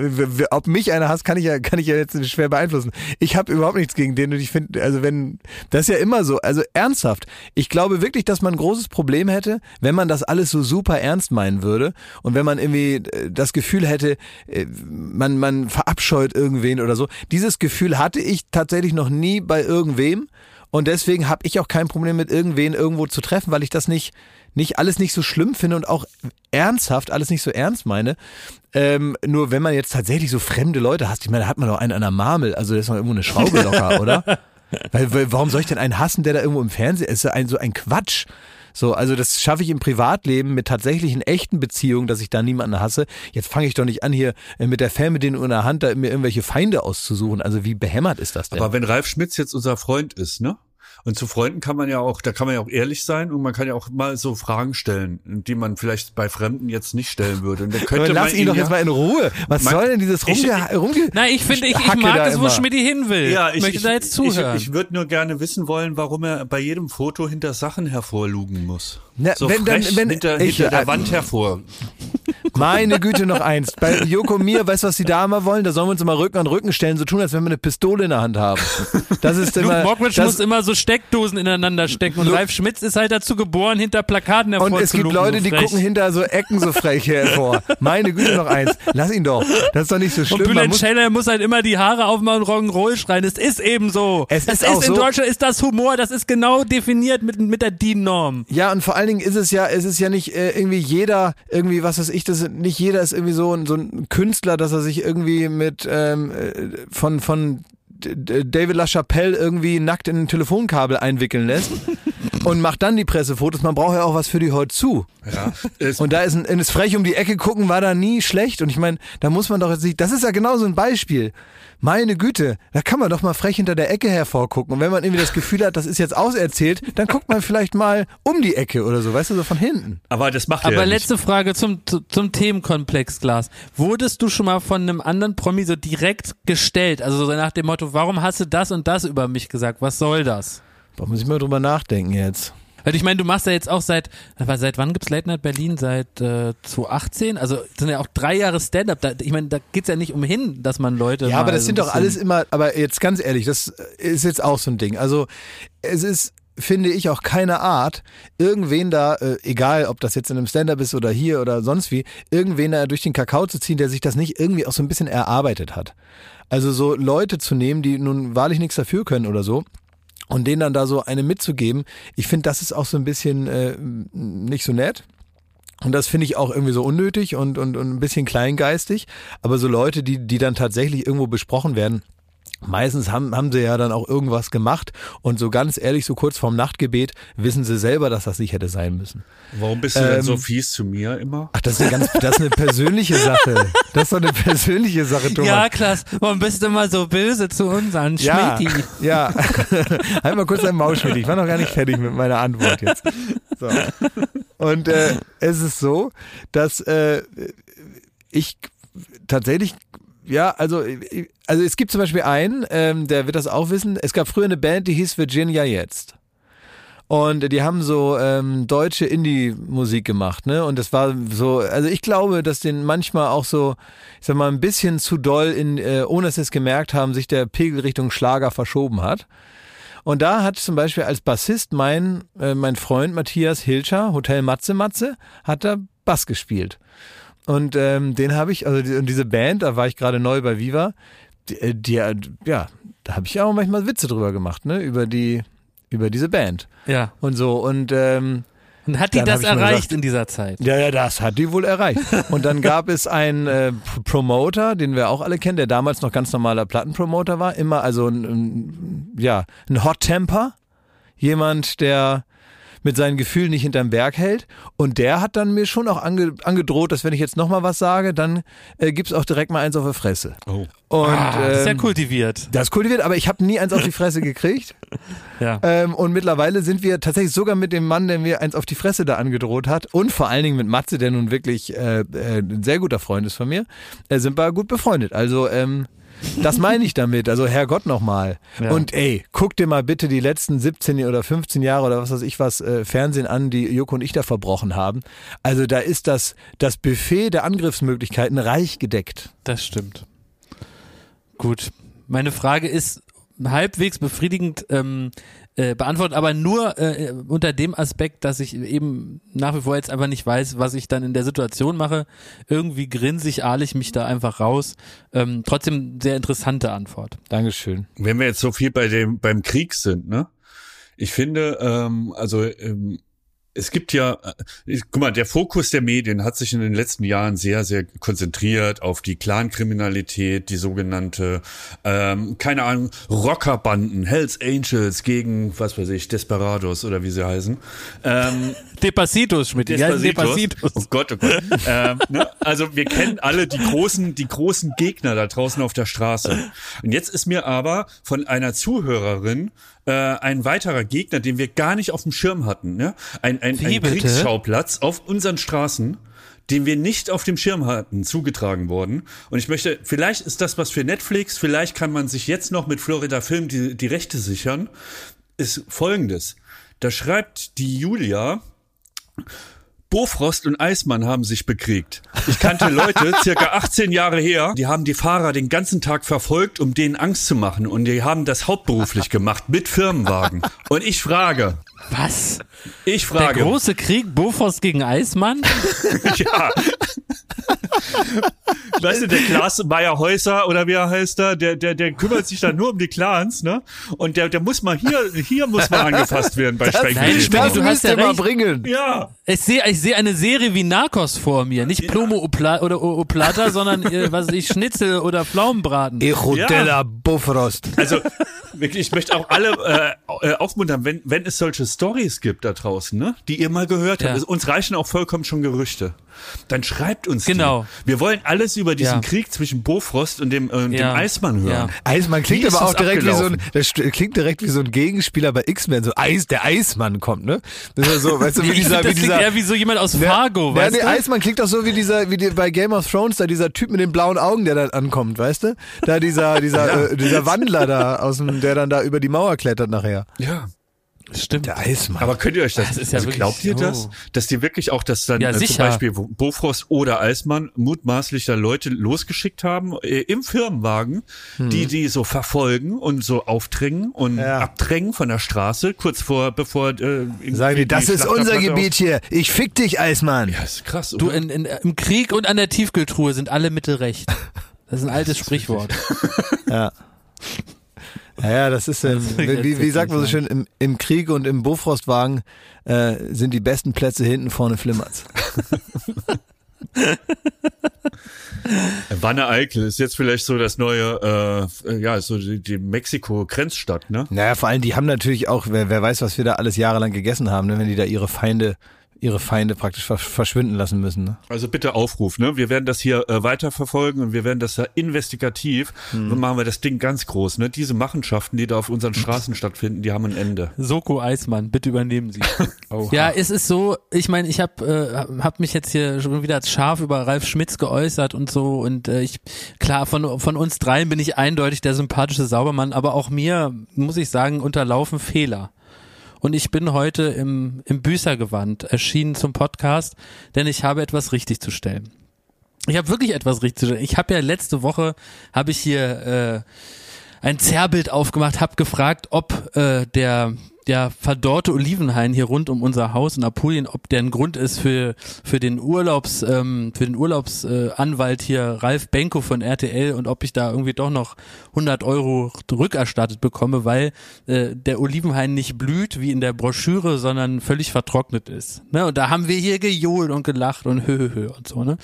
ob mich einer hasst, kann ich ja, kann ich ja jetzt schwer beeinflussen. Ich habe überhaupt nichts gegen den und ich finde, also wenn, das ist ja immer so, also ernsthaft. Ich glaube wirklich, dass man ein großes Problem hätte, wenn man das alles so super ernst meinen würde und wenn man irgendwie äh, das Gefühl hätte, äh, man, man verabscheut irgendwen oder so. Dieses Gefühl hatte ich tatsächlich noch nie bei irgendwem. Und deswegen habe ich auch kein Problem mit irgendwen irgendwo zu treffen, weil ich das nicht, nicht alles nicht so schlimm finde und auch ernsthaft alles nicht so ernst meine. Ähm, nur wenn man jetzt tatsächlich so fremde Leute hasst, ich meine, da hat man doch einen an der Marmel, also das ist doch irgendwo eine Schraube locker, oder? [laughs] Weil, weil, warum soll ich denn einen hassen, der da irgendwo im Fernsehen ist? Ein, so ein Quatsch. So, also das schaffe ich im Privatleben mit tatsächlichen echten Beziehungen, dass ich da niemanden hasse. Jetzt fange ich doch nicht an, hier äh, mit der Fernbedienung in der Hand da mir irgendwelche Feinde auszusuchen. Also wie behämmert ist das denn? Aber wenn Ralf Schmitz jetzt unser Freund ist, ne? Und zu Freunden kann man ja auch, da kann man ja auch ehrlich sein und man kann ja auch mal so Fragen stellen, die man vielleicht bei Fremden jetzt nicht stellen würde. Und dann könnte Aber lass man ihn doch ja, jetzt mal in Ruhe. Was soll denn dieses Ich- Rumge... Rumge Na, ich finde, ich, ich mag es, wo. Schmidt hin will. Ja, ich möchte ich, da jetzt zuhören. Ich, ich würde nur gerne wissen wollen, warum er bei jedem Foto hinter Sachen hervorlugen muss. Na, so wenn dann- frech wenn- hinter, ich- hinter der äh, Wand hervor. Meine Güte, noch eins. Bei Joko und mir, weißt du, was die da immer wollen? Da sollen wir uns immer Rücken an Rücken stellen, so tun, als wenn wir eine Pistole in der Hand haben. Das ist Luke immer... Mockridge das, muss immer so Steckdosen ineinander stecken und Ralf Schmitz ist halt dazu geboren, hinter Plakaten und hervorzulugen. es gibt Leute, so die gucken hinter so Ecken so frech hervor. Meine Güte, noch eins. Lass ihn doch. Das ist doch nicht so Und schlimm. Man Bülent muss, Scheller muss halt immer die Haare aufmachen und Rock'n'Roll schreien. Es ist eben so. Es ist ist auch in so. Deutschland ist das Humor, das ist genau definiert mit, mit der DIN-Norm. ja, und vor allen Dingen ist es ja, es ist ja nicht äh, irgendwie jeder, irgendwie, was weiß ich, das ist, nicht jeder ist irgendwie so ein, so ein Künstler, dass er sich irgendwie mit ähm, äh, von, von David LaChapelle irgendwie nackt in ein Telefonkabel einwickeln lässt und macht dann die Pressefotos. Man braucht ja auch was für die heute zu. Ja, [laughs] Und da ist ein, ist frech um die Ecke gucken, war da nie schlecht. Und ich meine, da muss man doch jetzt nicht, das ist ja genau so ein Beispiel. Meine Güte, da kann man doch mal frech hinter der Ecke hervorgucken. Und wenn man irgendwie das Gefühl hat, das ist jetzt auserzählt, dann guckt man vielleicht mal um die Ecke oder so, weißt du, so von hinten. aber das macht er Aber ja nicht. letzte Frage zum, zu- zum Themenkomplex, Glas. Wurdest du schon mal von einem anderen Promi so direkt gestellt? Also so nach dem Motto, warum hast du das und das über mich gesagt? Was soll das? Da muss ich mal drüber nachdenken jetzt. Weil ich meine, du machst ja jetzt auch seit, seit wann gibt's Late Night Berlin? Seit äh, 2018? Also sind ja auch drei Jahre Stand-up. Ich meine, da geht's ja nicht umhin, dass man Leute. Ja, aber das so sind doch alles immer, aber jetzt ganz ehrlich, das ist jetzt auch so ein Ding. Also es ist, finde ich, auch keine Art, irgendwen da, äh, egal ob das jetzt in einem Stand-up ist oder hier oder sonst wie, irgendwen da durch den Kakao zu ziehen, der sich das nicht irgendwie auch so ein bisschen erarbeitet hat. Also so Leute zu nehmen, die nun wahrlich nichts dafür können oder so. Und denen dann da so eine mitzugeben, ich finde, das ist auch so ein bisschen äh, nicht so nett. Und das finde ich auch irgendwie so unnötig und, und, und ein bisschen kleingeistig. Aber so Leute, die, die dann tatsächlich irgendwo besprochen werden, meistens haben, haben sie ja dann auch irgendwas gemacht. Und so ganz ehrlich, so kurz vorm Nachtgebet, wissen sie selber, dass das nicht hätte sein müssen. Warum bist du denn Ähm, so fies zu mir immer? Ach, das ist eine ganz, das ist eine persönliche Sache. Das ist doch eine persönliche Sache, Thomas. Ja, Klaas, warum bist du immer so böse zu uns an Ja, Schmidti? ja. [laughs] halt mal kurz dein Maul, Schmidt. Ich war noch gar nicht fertig mit meiner Antwort jetzt. So. Und äh, es ist so, dass äh, ich tatsächlich, ja, also, äh, also es gibt zum Beispiel einen, ähm, der wird das auch wissen. Es gab früher eine Band, die hieß Virginia Jetzt. Und die haben so ähm, deutsche Indie-Musik gemacht, ne? Und das war so, also ich glaube, dass den manchmal auch so, ich sag mal, ein bisschen zu doll in, äh, ohne dass sie es gemerkt haben, sich der Pegel Richtung Schlager verschoben hat. Und da hat zum Beispiel als Bassist mein, äh, mein Freund Matthias Hilscher, Hotel Matze Matze, hat da Bass gespielt. Und ähm, den habe ich, also die, und diese Band, da war ich gerade neu bei Viva, die, äh, die äh, ja, da habe ich auch manchmal Witze drüber gemacht, ne? Über die, über diese Band. Ja. Und so. Und ähm, Und hat die das erreicht gesagt- in dieser Zeit? ja, ja, das hat die wohl erreicht. [laughs] Und dann gab es einen äh, Promoter, den wir auch alle kennen, der damals noch ganz normaler Plattenpromoter war. Immer also ein, ein ja, ein Hot Temper. Jemand, der mit seinen Gefühlen nicht hinterm Berg hält. Und der hat dann mir schon auch ange, angedroht, dass wenn ich jetzt nochmal was sage, dann äh, gibt's auch direkt mal eins auf die Fresse. Oh. Und, Ah, das ist ja ähm, kultiviert. Das ist kultiviert, aber ich habe nie eins auf die Fresse gekriegt. [laughs] Ja. Ähm, und mittlerweile sind wir tatsächlich sogar mit dem Mann, der mir eins auf die Fresse da angedroht hat, und vor allen Dingen mit Matze, der nun wirklich äh, äh, ein sehr guter Freund ist von mir, äh, sind wir gut befreundet. Also ähm, das meine ich damit. Also Herrgott nochmal. Ja. Und ey, guck dir mal bitte die letzten 17 oder 15 Jahre oder was weiß ich was äh, Fernsehen an, die Joko und ich da verbrochen haben. Also da ist das, das Buffet der Angriffsmöglichkeiten reich gedeckt. Das stimmt. Gut. Meine Frage ist halbwegs befriedigend ähm, äh, beantwortet, aber nur äh, unter dem Aspekt, dass ich eben nach wie vor jetzt einfach nicht weiß, was ich dann in der Situation mache. Irgendwie grinsig, ahle ich mich da einfach raus. Ähm, trotzdem sehr interessante Antwort. Dankeschön. Wenn wir jetzt so viel bei dem beim Krieg sind, ne? Ich finde, ähm, also ähm, es gibt ja, äh, guck mal, der Fokus der Medien hat sich in den letzten Jahren sehr, sehr konzentriert auf die Clankriminalität, die sogenannte, ähm, keine Ahnung, Rockerbanden, Hells Angels gegen, was weiß ich, Desperados oder wie sie heißen. Ähm, [laughs] Depacitos, Schmidt. Heißen Depacitos. Oh Gott, oh Gott. [laughs] ähm, ne? Also wir kennen alle die großen, die großen Gegner da draußen auf der Straße. Und jetzt ist mir aber von einer Zuhörerin äh, ein weiterer Gegner, den wir gar nicht auf dem Schirm hatten, ne? ein, ein, ein? Kriegsschauplatz auf unseren Straßen den wir nicht auf dem Schirm hatten, zugetragen worden. Und ich möchte, vielleicht ist das was für Netflix, vielleicht kann man sich jetzt noch mit Florida Film die, die Rechte sichern, ist folgendes. Da schreibt die Julia, Bofrost und Eismann haben sich bekriegt. Ich kannte Leute, [laughs] circa 18 Jahre her, die haben die Fahrer den ganzen Tag verfolgt, um denen Angst zu machen. Und die haben das hauptberuflich gemacht, mit Firmenwagen. Und ich frage, Was? Ich Der frage, große Krieg Bofors gegen Eismann? [laughs] ja. Weißt du, der Klaas Meyer Häuser oder wie er heißt da, der, der, der kümmert sich da nur um die Clans, ne? Und der, der muss mal hier, hier muss mal angefasst werden bei. Schwenk, Das du hast ja mal recht. bringen. Ja. Ich sehe ich sehe eine Serie wie Narcos vor mir. Nicht Plomo Opla oder O- Oplata, sondern äh, was weiß ich, Schnitzel oder Pflaumenbraten. Echo Ja. Bofrost. Also wirklich, ich möchte auch alle äh, äh, aufmuntern, wenn, wenn es solche Stories gibt da draußen, ne, die ihr mal gehört habt, Ja. es- uns reichen auch vollkommen schon Gerüchte. Dann schreibt uns Genau. die. Wir wollen alles über diesen Ja. Krieg zwischen Bofrost und dem, äh, dem Ja. Eismann hören. Ja. Eismann klingt aber auch direkt wie so ein, das klingt direkt wie so ein Gegenspieler bei X-Men, so Eis, der Eismann kommt, ne? Das ist ja so, [laughs] weißt du, wie dieser, wie dieser, eher wie so jemand aus Ja, Fargo, ja, weißt der du? Eismann klingt doch so wie dieser, wie die, bei Game of Thrones, da dieser Typ mit den blauen Augen, der da ankommt, weißt du? Da dieser, dieser, [laughs] äh, dieser Wandler da aus dem, der dann da über die Mauer klettert nachher. ja. Stimmt. Der Eismann. Aber könnt ihr euch das, Das ist ja also glaubt ihr das, so. dass die wirklich auch das dann Ja, äh, zum. Beispiel Bofrost oder Eismann mutmaßlich da Leute losgeschickt haben äh, im Firmenwagen, die die so verfolgen und so aufdrängen und Ja. abdrängen von der Straße kurz vor bevor äh, Sagen die, das ist unser Gebiet hier. Ich fick dich, Eismann. Ja, ist krass. Du, oder? in, in, im Krieg und an der Tiefkühltruhe sind alle Mittel recht. Das ist ein altes [laughs] Sprichwort. Ja. [laughs] Ja, ja, das ist, ähm, wie, wie sagt man so schön, im, im Krieg und im Bofrostwagen äh, sind die besten Plätze hinten, vorne flimmert's. [laughs] Wanne Eickel ist jetzt vielleicht so das neue, äh, ja, so die, die Mexiko-Grenzstadt, ne? Naja, vor allem, die haben natürlich auch, wer, wer weiß, was wir da alles jahrelang gegessen haben, ne, wenn die da ihre Feinde, ihre Feinde praktisch ver verschwinden lassen müssen. Ne? Also bitte Aufruf, ne? Wir werden das hier äh, weiterverfolgen und wir werden das da investigativ. Hm. Dann machen wir das Ding ganz groß, ne? Diese Machenschaften, die da auf unseren [laughs] Straßen stattfinden, die haben ein Ende. Soko Eismann, bitte übernehmen Sie. [laughs] Oha. Ja, es ist so, ich meine, ich habe äh, hab mich jetzt hier schon wieder als scharf über Ralf Schmitz geäußert und so und äh, ich klar von von uns dreien bin ich eindeutig der sympathische Saubermann, aber auch mir muss ich sagen unterlaufen Fehler. Und ich bin heute im im Büßergewand erschienen zum Podcast, denn ich habe etwas richtig zu stellen. Ich habe wirklich etwas richtig zu stellen. Ich habe ja letzte Woche habe ich hier äh, ein Zerrbild aufgemacht, habe gefragt, ob äh, der der verdorrte Olivenhain hier rund um unser Haus in Apulien, ob der ein Grund ist für für den Urlaubs ähm, für den Urlaubsanwalt äh, hier Ralf Benko von RTL und ob ich da irgendwie doch noch 100 Euro rückerstattet bekomme, weil äh, der Olivenhain nicht blüht wie in der Broschüre, sondern völlig vertrocknet ist. Ne? Und da haben wir hier gejohlt und gelacht und hö, hö, hö und so. Ne?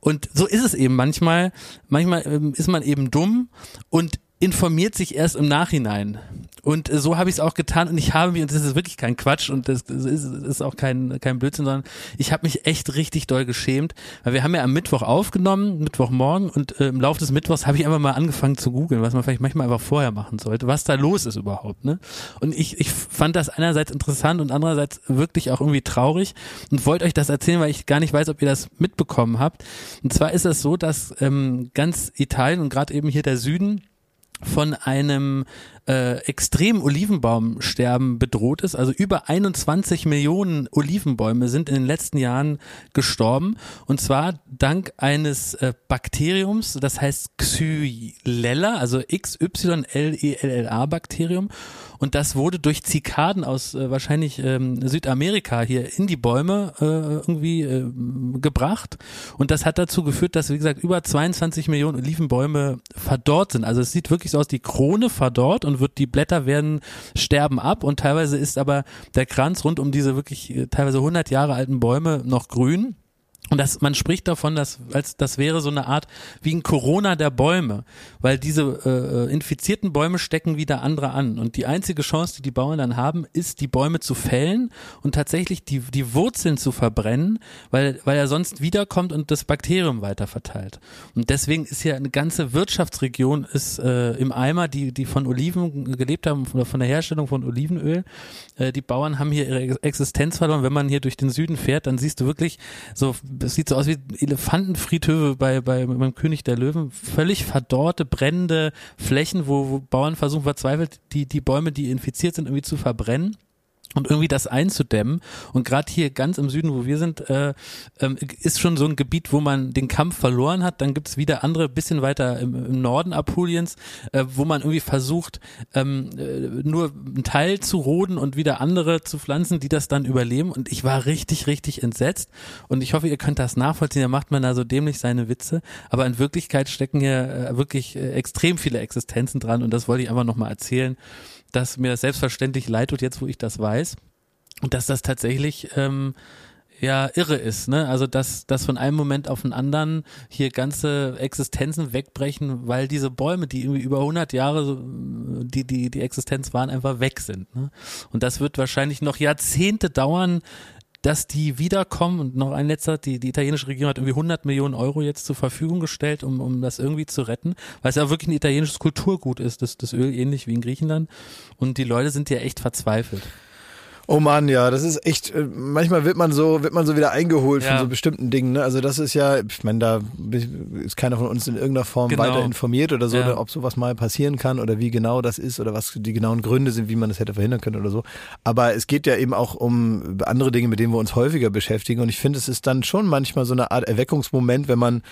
Und so ist es eben manchmal. Manchmal ähm, ist man eben dumm und informiert sich erst im Nachhinein. Und äh, so habe ich es auch getan und ich habe mich, und das ist wirklich kein Quatsch und das ist, ist auch kein, kein Blödsinn, sondern ich habe mich echt richtig doll geschämt, weil wir haben ja am Mittwoch aufgenommen, Mittwochmorgen und äh, im Laufe des Mittwochs habe ich einfach mal angefangen zu googeln, was man vielleicht manchmal einfach vorher machen sollte, was da los ist überhaupt. Ne? Und ich, ich fand das einerseits interessant und andererseits wirklich auch irgendwie traurig und wollte euch das erzählen, weil ich gar nicht weiß, ob ihr das mitbekommen habt. Und zwar ist es so, dass ähm, ganz Italien und gerade eben hier der Süden von einem äh, extremen Olivenbaumsterben bedroht ist. Also über 21 Millionen Olivenbäume sind in den letzten Jahren gestorben und zwar dank eines äh, Bakteriums, das heißt Xylella, also XYLELLA Bakterium und das wurde durch Zikaden aus äh, wahrscheinlich ähm, Südamerika hier in die Bäume äh, irgendwie äh, gebracht. Und das hat dazu geführt, dass, wie gesagt, über 22 Millionen Olivenbäume verdorrt sind. Also es sieht wirklich so aus, die Krone verdorrt und wird, die Blätter werden, sterben ab und teilweise ist aber der Kranz rund um diese wirklich äh, teilweise 100 Jahre alten Bäume noch grün. Und das, man spricht davon, dass als das wäre so eine Art wie ein Corona der Bäume, weil diese äh, infizierten Bäume stecken wieder andere an. Und die einzige Chance, die die Bauern dann haben, ist, die Bäume zu fällen und tatsächlich die, die Wurzeln zu verbrennen, weil, weil er sonst wiederkommt und das Bakterium weiter verteilt. Und deswegen ist hier eine ganze Wirtschaftsregion ist äh, im Eimer, die, die von Oliven gelebt haben oder von der Herstellung von Olivenöl. Äh, die Bauern haben hier ihre Existenz verloren. Wenn man hier durch den Süden fährt, dann siehst du wirklich so das sieht so aus wie Elefantenfriedhöfe bei, bei beim König der Löwen. Völlig verdorrte, brennende Flächen, wo, wo Bauern versuchen verzweifelt, die, die Bäume, die infiziert sind, irgendwie zu verbrennen und irgendwie das einzudämmen. Und gerade hier ganz im Süden, wo wir sind, äh, äh, ist schon so ein Gebiet, wo man den Kampf verloren hat. Dann gibt's wieder andere, bisschen weiter im, im Norden Apuliens, äh, wo man irgendwie versucht, ähm, äh, nur einen Teil zu roden und wieder andere zu pflanzen, die das dann überleben. Und ich war richtig, richtig entsetzt. Und ich hoffe, ihr könnt das nachvollziehen. Da macht man da so dämlich seine Witze. Aber in Wirklichkeit stecken hier äh, wirklich äh, extrem viele Existenzen dran. Und das wollte ich einfach nochmal erzählen dass mir das selbstverständlich leid tut, jetzt wo ich das weiß. Und dass das tatsächlich ähm, ja irre ist, ne? Also dass, dass von einem Moment auf den anderen hier ganze Existenzen wegbrechen, weil diese Bäume, die irgendwie über 100 Jahre die die die Existenz waren, einfach weg sind. Ne? Und das wird wahrscheinlich noch Jahrzehnte dauern, dass die wiederkommen und noch ein letzter, die, die italienische Regierung hat irgendwie 100 Millionen Euro jetzt zur Verfügung gestellt, um, um das irgendwie zu retten, weil es ja wirklich ein italienisches Kulturgut ist, das, das Öl ähnlich wie in Griechenland und die Leute sind ja echt verzweifelt. Oh Mann, ja, das ist echt, äh, manchmal wird man so, wird man so wieder eingeholt ja. von so bestimmten Dingen, ne? Also das ist ja, ich meine, da ist keiner von uns in irgendeiner Form genau. weiter informiert oder so, ja. oder ob sowas mal passieren kann oder wie genau das ist oder was die genauen Gründe sind, wie man das hätte verhindern können oder so. Aber es geht ja eben auch um andere Dinge, mit denen wir uns häufiger beschäftigen. Und ich finde, es ist dann schon manchmal so eine Art Erweckungsmoment, wenn man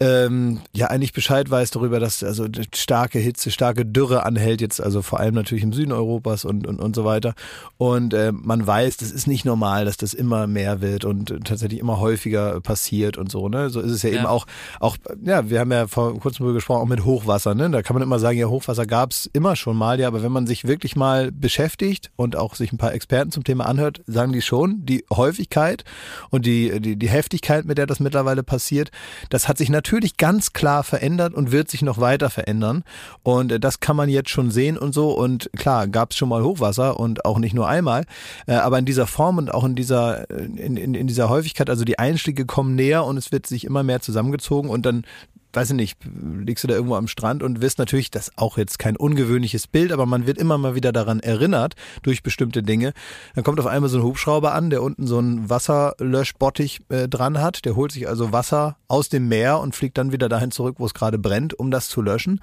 ähm, ja eigentlich Bescheid weiß darüber, dass also starke Hitze, starke Dürre anhält, jetzt also vor allem natürlich im Süden Europas und, und, und so weiter. Und äh, man weiß, das ist nicht normal, dass das immer mehr wird und tatsächlich immer häufiger passiert und so. Ne? So ist es ja, ja. eben auch, auch, ja, wir haben ja vor kurzem darüber gesprochen, auch mit Hochwasser. Ne? Da kann man immer sagen, ja, Hochwasser gab es immer schon mal, ja, aber wenn man sich wirklich mal beschäftigt und auch sich ein paar Experten zum Thema anhört, sagen die schon, die Häufigkeit und die, die, die Heftigkeit, mit der das mittlerweile passiert, das hat sich natürlich ganz klar verändert und wird sich noch weiter verändern. Und das kann man jetzt schon sehen und so. Und klar, gab es schon mal Hochwasser und auch nicht nur einmal. Äh, aber in dieser Form und auch in dieser, äh, in, in, in dieser Häufigkeit, also die Einschläge kommen näher und es wird sich immer mehr zusammengezogen und dann weiß ich nicht, liegst du da irgendwo am Strand und wirst natürlich, das ist auch jetzt kein ungewöhnliches Bild, aber man wird immer mal wieder daran erinnert durch bestimmte Dinge. Dann kommt auf einmal so ein Hubschrauber an, der unten so einen Wasserlöschbottich äh, dran hat. Der holt sich also Wasser aus dem Meer und fliegt dann wieder dahin zurück, wo es gerade brennt, um das zu löschen.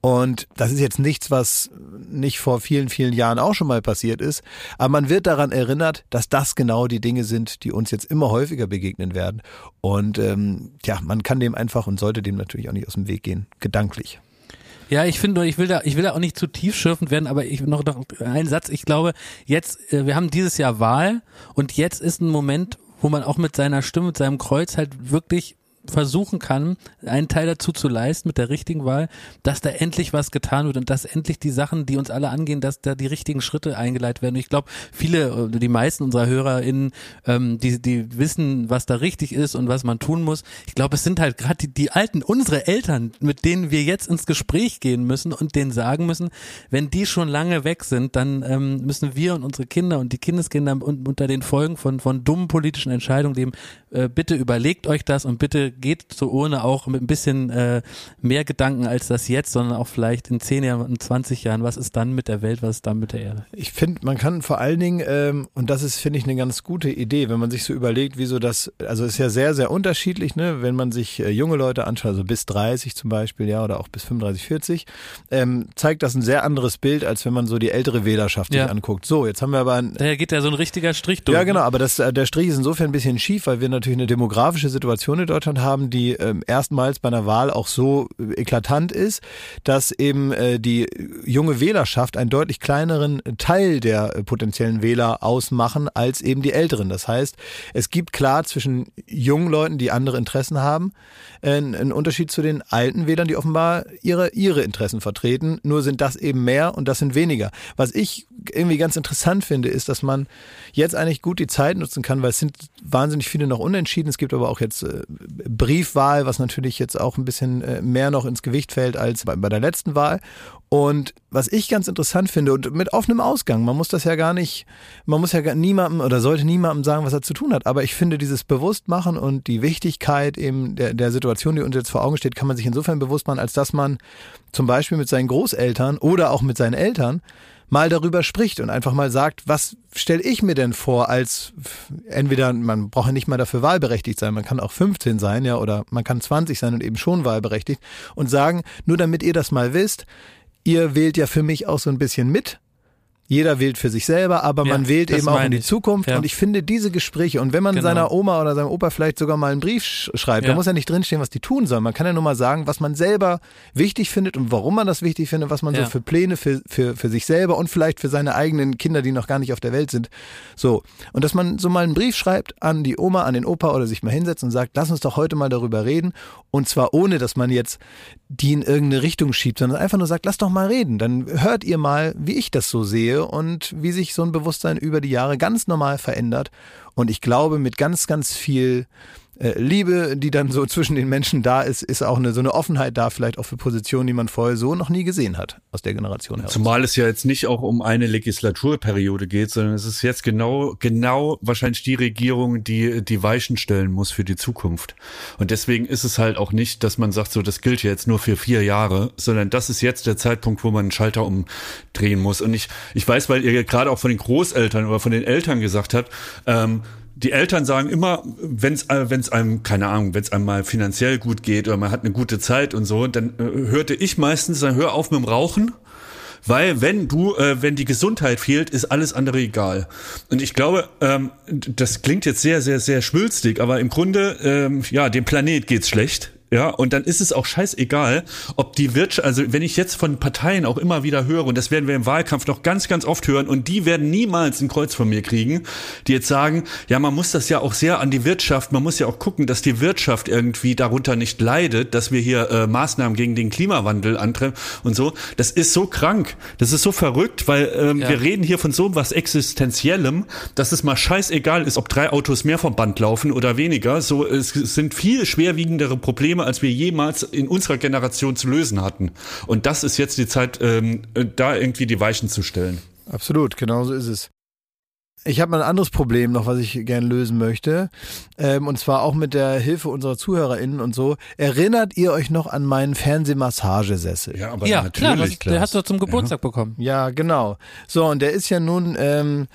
Und das ist jetzt nichts, was nicht vor vielen, vielen Jahren auch schon mal passiert ist. Aber man wird daran erinnert, dass das genau die Dinge sind, die uns jetzt immer häufiger begegnen werden. Und ähm, ja, man kann dem einfach und sollte dem natürlich auch nicht aus dem Weg gehen, gedanklich. Ja, ich finde, ich will da, ich will da auch nicht zu tief schürfend werden, aber ich noch, noch einen Satz. Ich glaube, jetzt, äh, wir haben dieses Jahr Wahl und jetzt ist ein Moment, wo man auch mit seiner Stimme, mit seinem Kreuz halt wirklich versuchen kann, einen Teil dazu zu leisten mit der richtigen Wahl, dass da endlich was getan wird und dass endlich die Sachen, die uns alle angehen, dass da die richtigen Schritte eingeleitet werden. Und ich glaube, viele, die meisten unserer HörerInnen, ähm, die, die wissen, was da richtig ist und was man tun muss. Ich glaube, es sind halt gerade die, die alten, unsere Eltern, mit denen wir jetzt ins Gespräch gehen müssen und denen sagen müssen, wenn die schon lange weg sind, dann ähm, müssen wir und unsere Kinder und die Kindeskinder unter den Folgen von, von dummen politischen Entscheidungen leben. Äh, bitte überlegt euch das und bitte geht zur Urne auch mit ein bisschen äh, mehr Gedanken als das jetzt, sondern auch vielleicht in zehn Jahren, in 20 Jahren, was ist dann mit der Welt, was ist dann mit der Erde? Ich finde, man kann vor allen Dingen, ähm, und das ist, finde ich, eine ganz gute Idee, wenn man sich so überlegt, wieso das, also ist ja sehr, sehr unterschiedlich, ne, wenn man sich äh, junge Leute anschaut, also bis 30 zum Beispiel, ja, oder auch bis 35, 40, ähm, zeigt das ein sehr anderes Bild, als wenn man so die ältere Wählerschaft Ja. sich anguckt. So, jetzt haben wir aber ein, Daher geht ja so ein richtiger Strich durch. ja, genau, aber das, äh, der Strich ist insofern ein bisschen schief, weil wir natürlich eine demografische Situation in Deutschland haben, die ähm, erstmals bei einer Wahl auch so äh, eklatant ist, dass eben äh, die junge Wählerschaft einen deutlich kleineren Teil der äh, potenziellen Wähler ausmachen als eben die älteren. Das heißt, es gibt klar zwischen jungen Leuten, die andere Interessen haben, äh, einen Unterschied zu den alten Wählern, die offenbar ihre, ihre Interessen vertreten. Nur sind das eben mehr und das sind weniger. Was ich irgendwie ganz interessant finde, ist, dass man jetzt eigentlich gut die Zeit nutzen kann, weil es sind wahnsinnig viele noch unentschieden. Es gibt aber auch jetzt äh, Briefwahl, was natürlich jetzt auch ein bisschen äh, mehr noch ins Gewicht fällt als bei, bei der letzten Wahl. Und was ich ganz interessant finde und mit offenem Ausgang, man muss das ja gar nicht, man muss ja gar niemandem oder sollte niemandem sagen, was er zu tun hat. Aber ich finde dieses Bewusstmachen und die Wichtigkeit eben der, der Situation, die uns jetzt vor Augen steht, kann man sich insofern bewusst machen, als dass man zum Beispiel mit seinen Großeltern oder auch mit seinen Eltern mal darüber spricht und einfach mal sagt, was stelle ich mir denn vor als entweder man braucht ja nicht mal dafür wahlberechtigt sein, man kann auch 15 sein, ja, oder man kann 20 sein und eben schon wahlberechtigt und sagen, nur damit ihr das mal wisst, ihr wählt ja für mich auch so ein bisschen mit. Jeder wählt für sich selber, aber Ja, man wählt eben auch in die ich. Zukunft. Ja. Und ich finde diese Gespräche, und wenn man Genau. seiner Oma oder seinem Opa vielleicht sogar mal einen Brief sch schreibt, Ja. da muss ja nicht drinstehen, was die tun sollen. Man kann ja nur mal sagen, was man selber wichtig findet und warum man das wichtig findet, was man so für Pläne für, für, für sich selber und vielleicht für seine eigenen Kinder, die noch gar nicht auf der Welt sind. So. Und dass man so mal einen Brief schreibt an die Oma, an den Opa oder sich mal hinsetzt und sagt, lass uns doch heute mal darüber reden. Und zwar ohne, dass man jetzt die in irgendeine Richtung schiebt, sondern einfach nur sagt, lass doch mal reden. Dann hört ihr mal, wie ich das so sehe und wie sich so ein Bewusstsein über die Jahre ganz normal verändert. Und ich glaube, mit ganz, ganz viel äh, Liebe, die dann so [laughs] zwischen den Menschen da ist, ist auch eine, so eine Offenheit da, vielleicht auch für Positionen, die man vorher so noch nie gesehen hat aus der Generation heraus. Zumal es ja jetzt nicht auch um eine Legislaturperiode geht, sondern es ist jetzt genau, genau wahrscheinlich die Regierung, die die Weichen stellen muss für die Zukunft. Und deswegen ist es halt auch nicht, dass man sagt, so, das gilt ja jetzt nur für vier Jahre, sondern das ist jetzt der Zeitpunkt, wo man einen Schalter umdrehen muss. Und ich, ich weiß, weil ihr gerade auch von den Großeltern oder von den Eltern gesagt habt, ähm, die Eltern sagen immer, wenn es wenn's einem, keine Ahnung, wenn es einem mal finanziell gut geht oder man hat eine gute Zeit und so, dann äh, hörte ich meistens, dann hör auf mit dem Rauchen. Weil wenn du, äh, wenn die Gesundheit fehlt, ist alles andere egal. Und ich glaube, ähm, das klingt jetzt sehr, sehr, sehr schwülstig, aber im Grunde, ähm, ja, dem Planet geht's schlecht. Ja, und dann ist es auch scheißegal, ob die Wirtschaft, also wenn ich jetzt von Parteien auch immer wieder höre, und das werden wir im Wahlkampf noch ganz, ganz oft hören, und die werden niemals ein Kreuz von mir kriegen, die jetzt sagen, ja, man muss das ja auch sehr an die Wirtschaft, man muss ja auch gucken, dass die Wirtschaft irgendwie darunter nicht leidet, dass wir hier äh, Maßnahmen gegen den Klimawandel antreiben und so. Das ist so krank, das ist so verrückt, weil ähm, Ja. wir reden hier von so was Existenziellem, dass es mal scheißegal ist, ob drei Autos mehr vom Band laufen oder weniger. So, es sind viel schwerwiegendere Probleme, als wir jemals in unserer Generation zu lösen hatten. Und das ist jetzt die Zeit, ähm, da irgendwie die Weichen zu stellen. Absolut, genau so ist es. Ich habe mal ein anderes Problem noch, was ich gerne lösen möchte. Ähm, und zwar auch mit der Hilfe unserer ZuhörerInnen und so. Erinnert ihr euch noch an meinen Fernsehmassagesessel? Ja, aber ja, klar, das, der hast du zum Geburtstag bekommen. Ja, genau. So, und der ist ja nun, ähm,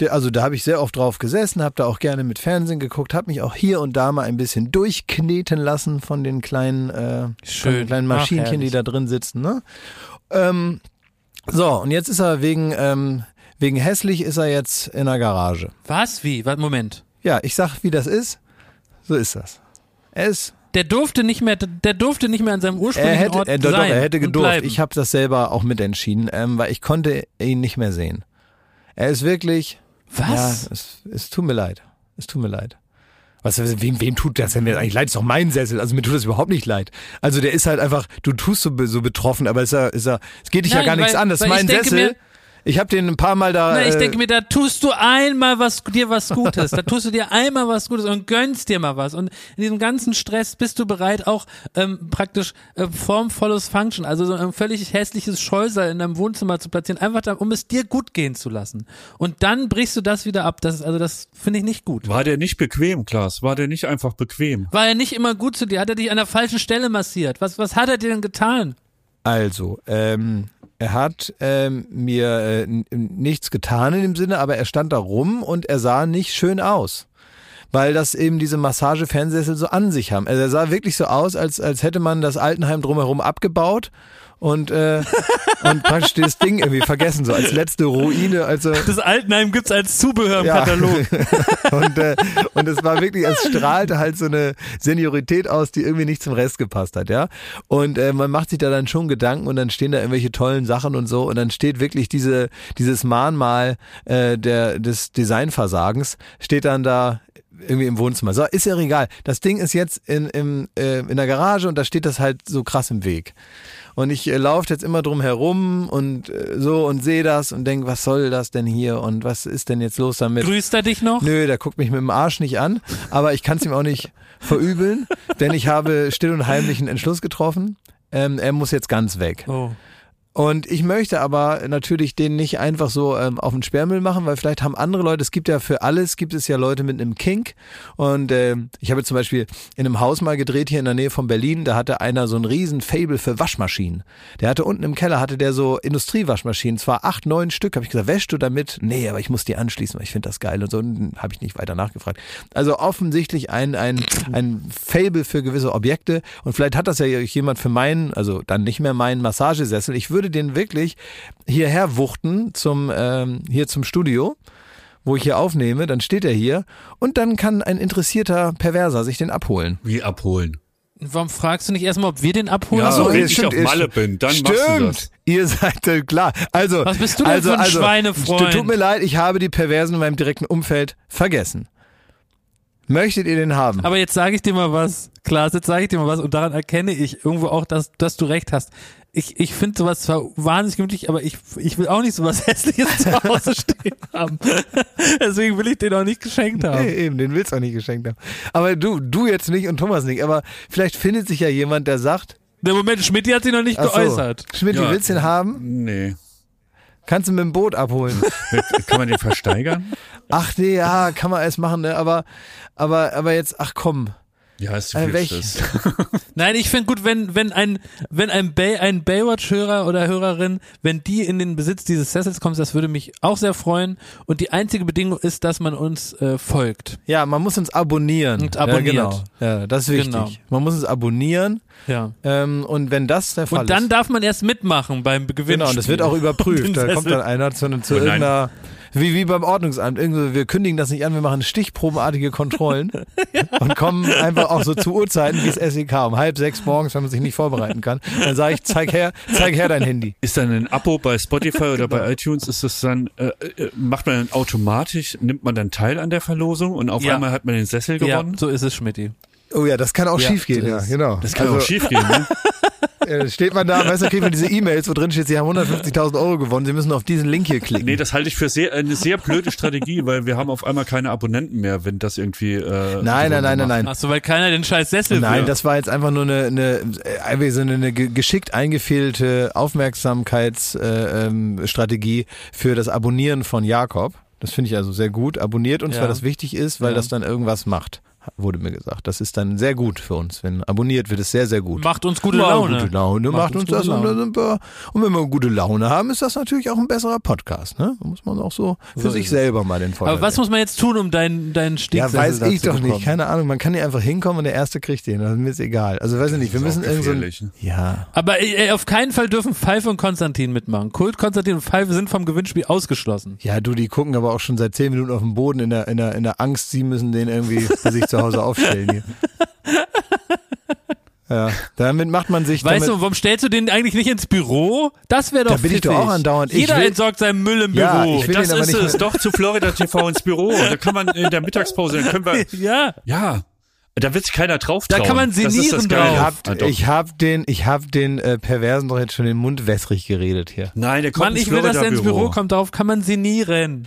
der, also da habe ich sehr oft drauf gesessen, habe da auch gerne mit Fernsehen geguckt, habe mich auch hier und da mal ein bisschen durchkneten lassen von den kleinen, äh, von Schön. den kleinen Ach, Maschinchen, die herrlich. da drin sitzen. Ne? Ähm, so, und jetzt ist er wegen, ähm, wegen hässlich ist er jetzt in der Garage. Was? Wie? Warte, Moment. Ja, ich sag, wie das ist. So ist das. Er ist Der durfte nicht mehr, der durfte nicht mehr an seinem Er ursprünglichen hätte, Ort er, doch, doch, sein er hätte gedurft. Ich habe das selber auch mitentschieden, ähm, weil ich konnte ihn nicht mehr sehen. Er ist wirklich. Was? Ja, es, es tut mir leid. Es tut mir leid. Was, wem, wem tut das denn jetzt eigentlich leid? Ist doch mein Sessel. Also mir tut das überhaupt nicht leid. Also der ist halt einfach, du tust so, so betroffen, aber ist er, ist er, es geht dich ja Nein, gar nichts weil- an. Das ist mein Sessel. mir- ich habe den ein paar Mal da. Na, ich äh, denke mir, da tust du einmal was, dir was Gutes. Da tust du dir einmal was Gutes und gönnst dir mal was. Und in diesem ganzen Stress bist du bereit, auch ähm, praktisch äh, Form follows Function, also so ein völlig hässliches Scheusal in deinem Wohnzimmer zu platzieren, einfach da, um es dir gut gehen zu lassen. Und dann brichst du das wieder ab. Das ist, also das finde ich nicht gut. War der nicht bequem, Klaas? War der nicht einfach bequem? War er nicht immer gut zu dir? Hat er dich an der falschen Stelle massiert? Was, was hat er dir denn getan? Also, ähm, er hat ähm, mir äh, nichts getan in dem Sinne, aber er stand da rum und er sah nicht schön aus. Weil das eben diese Massage-Fernsehsessel so an sich haben. Also er sah wirklich so aus, als, als hätte man das Altenheim drumherum abgebaut und, äh, und praktisch das Ding irgendwie vergessen, so als letzte Ruine. Also Das Altenheim gibt's als Zubehör im Ja. Katalog. [laughs] und, äh, und es war wirklich, es strahlte halt so eine Seniorität aus, die irgendwie nicht zum Rest gepasst hat, ja. Und äh, man macht sich da dann schon Gedanken und dann stehen da irgendwelche tollen Sachen und so und dann steht wirklich diese dieses Mahnmal äh, der des Designversagens steht dann da irgendwie im Wohnzimmer. So, ist ja egal. Das Ding ist jetzt in, im, äh, in der Garage und da steht das halt so krass im Weg. Und ich äh, laufe jetzt immer drum herum und äh, so und sehe das und denke, was soll das denn hier und was ist denn jetzt los damit? Grüßt er dich noch? Nö, der guckt mich mit dem Arsch nicht an, aber ich kann es ihm auch nicht verübeln, denn ich habe still und heimlich einen Entschluss getroffen. Ähm, er muss jetzt ganz weg. Oh. Und ich möchte aber natürlich den nicht einfach so ähm, auf den Sperrmüll machen, weil vielleicht haben andere Leute, es gibt ja für alles, gibt es ja Leute mit einem Kink. Und äh, ich habe zum Beispiel in einem Haus mal gedreht hier in der Nähe von Berlin, da hatte einer so ein riesen Fable für Waschmaschinen. Der hatte unten im Keller, hatte der so Industriewaschmaschinen, zwar acht, neun Stück. Habe ich gesagt, wäschst du damit? Nee, aber ich muss die anschließen, weil ich finde das geil und so. Habe ich nicht weiter nachgefragt. Also offensichtlich ein, ein, ein Fable für gewisse Objekte. Und vielleicht hat das ja jemand für meinen, also dann nicht mehr meinen Massagesessel. Ich würde den wirklich hierher wuchten zum, ähm, hier zum Studio wo ich hier aufnehme, dann steht er hier und dann kann ein interessierter Perverser sich den abholen. Wie abholen? Warum fragst du nicht erstmal, ob wir den abholen? Ja, Ach so, wenn ich auf ihr- Malle bin, dann stimmt. machst du das. Ihr seid äh, klar. Also, Was bist du denn also, für ein also, Schweinefreund? Tut mir leid, ich habe die Perversen in meinem direkten Umfeld vergessen. Möchtet ihr den haben? Aber jetzt sage ich dir mal was, Klaas, jetzt sage ich dir mal was und daran erkenne ich irgendwo auch, dass, dass du recht hast. Ich, ich finde sowas zwar wahnsinnig gemütlich, aber ich, ich will auch nicht sowas [laughs] Hässliches zu Hause stehen haben. [laughs] Deswegen will ich den auch nicht geschenkt haben. Nee, eben, den willst du auch nicht geschenkt haben. Aber du, du jetzt nicht und Thomas nicht. Aber vielleicht findet sich ja jemand, der sagt, Der Moment, Schmidt hat sich noch nicht ach so, geäußert. Schmidt, Ja. willst du den haben? Nee. Kannst du mit dem Boot abholen. [laughs] Kann man den versteigern? ach nee, ja, kann man alles machen, ne? Aber, aber, aber jetzt, ach komm. Ja, ist zu Äh, viel welch- Stress. [laughs] Nein, ich finde gut, wenn, wenn ein, wenn ein, Bay, ein Baywatch-Hörer oder Hörerin, wenn die in den Besitz dieses Sessels kommt, das würde mich auch sehr freuen. Und die einzige Bedingung ist, dass man uns äh, folgt. Ja, man muss uns abonnieren. Und abonniert. Ja, genau. ja das ist wichtig. Genau. Man muss uns abonnieren. Ja. Ähm, und wenn das der Fall Und dann ist. darf man erst mitmachen beim Gewinn. Genau, und das wird auch [laughs] überprüft. Da kommt dann einer zu, zu Oh nein. irgendeiner, wie, wie beim Ordnungsamt, irgendwie, wir kündigen das nicht an, wir machen stichprobenartige Kontrollen [laughs] und kommen einfach auch so zu Uhrzeiten wie das SEK, um halb sechs morgens, wenn man sich nicht vorbereiten kann. Dann sage ich, zeig her, zeig her dein Handy. Ist dann ein Abo bei Spotify oder Genau. bei iTunes, ist das dann, äh, äh, macht man dann automatisch, nimmt man dann teil an der Verlosung und auf Ja. einmal hat man den Sessel Ja, gewonnen? so ist es, Schmidti. Oh ja, das kann auch Ja, schief gehen, so ja, genau. Das kann also, auch schief gehen, ne? [laughs] äh, steht man da, weißt du, kriegt man diese E-Mails, wo drin steht, sie haben 150.000 Euro gewonnen, sie müssen auf diesen Link hier klicken. Nee, das halte ich für sehr, eine sehr blöde Strategie, weil wir haben auf einmal keine Abonnenten mehr, wenn das irgendwie. Äh, nein, nein, nein, nein, nein. Ach so, weil keiner den scheiß Sessel Nein, will. das war jetzt einfach nur eine, eine, äh, einfach so eine, eine ge- geschickt eingefehlte Aufmerksamkeitsstrategie äh, ähm, Strategie für das Abonnieren von Jakob. Das finde ich also sehr gut. Abonniert uns, Ja. weil das wichtig ist, weil Ja. das dann irgendwas macht, wurde mir gesagt. Das ist dann sehr gut für uns. Wenn abonniert wird, ist sehr, sehr gut. Macht uns gute Macht Laune. Gute Laune macht, uns, gute das und, Laune. dann sind wir, und wenn wir gute Laune haben, ist das natürlich auch ein besserer Podcast. Ne? Da muss man auch so für So sich selber mal den Vorteil Aber was muss man jetzt tun, um deinen, deinen ja, Stiegssessel weiß ich doch bekommen? nicht. Keine Ahnung. Man kann hier einfach hinkommen und der Erste kriegt den. Das ist mir jetzt egal. Also weiß ich nicht. Wir müssen auch irgend so? Ja. Aber äh, auf keinen Fall dürfen Pfeife und Konstantin mitmachen. Kult, Konstantin und Pfeife sind vom Gewinnspiel ausgeschlossen. Ja, du, die gucken aber auch schon seit zehn Minuten auf dem Boden in der, in der, in der Angst, sie müssen den irgendwie bei sich zu Hause aufstellen hier. [laughs] Ja, damit macht man sich. Weißt damit, du, warum stellst du den eigentlich nicht ins Büro? Das wäre doch Da bin ich doch auch andauernd. Ich Jeder will- entsorgt seinen Müll im Ja, Büro. ich will das ist nicht es. Doch zu Florida TV ins Büro. Da kann man in der Mittagspause, dann können wir, [laughs] ja. ja, da wird sich keiner drauf Da trauen. kann man Das ist das sinnieren Geile. ich drauf. hab, ich hab den, ich hab den äh, Perversen doch jetzt schon den Mund wässrig geredet hier. Nein, der kommt Mann, ins ich will, dass er ins. Büro kommt, darauf kann man sinnieren.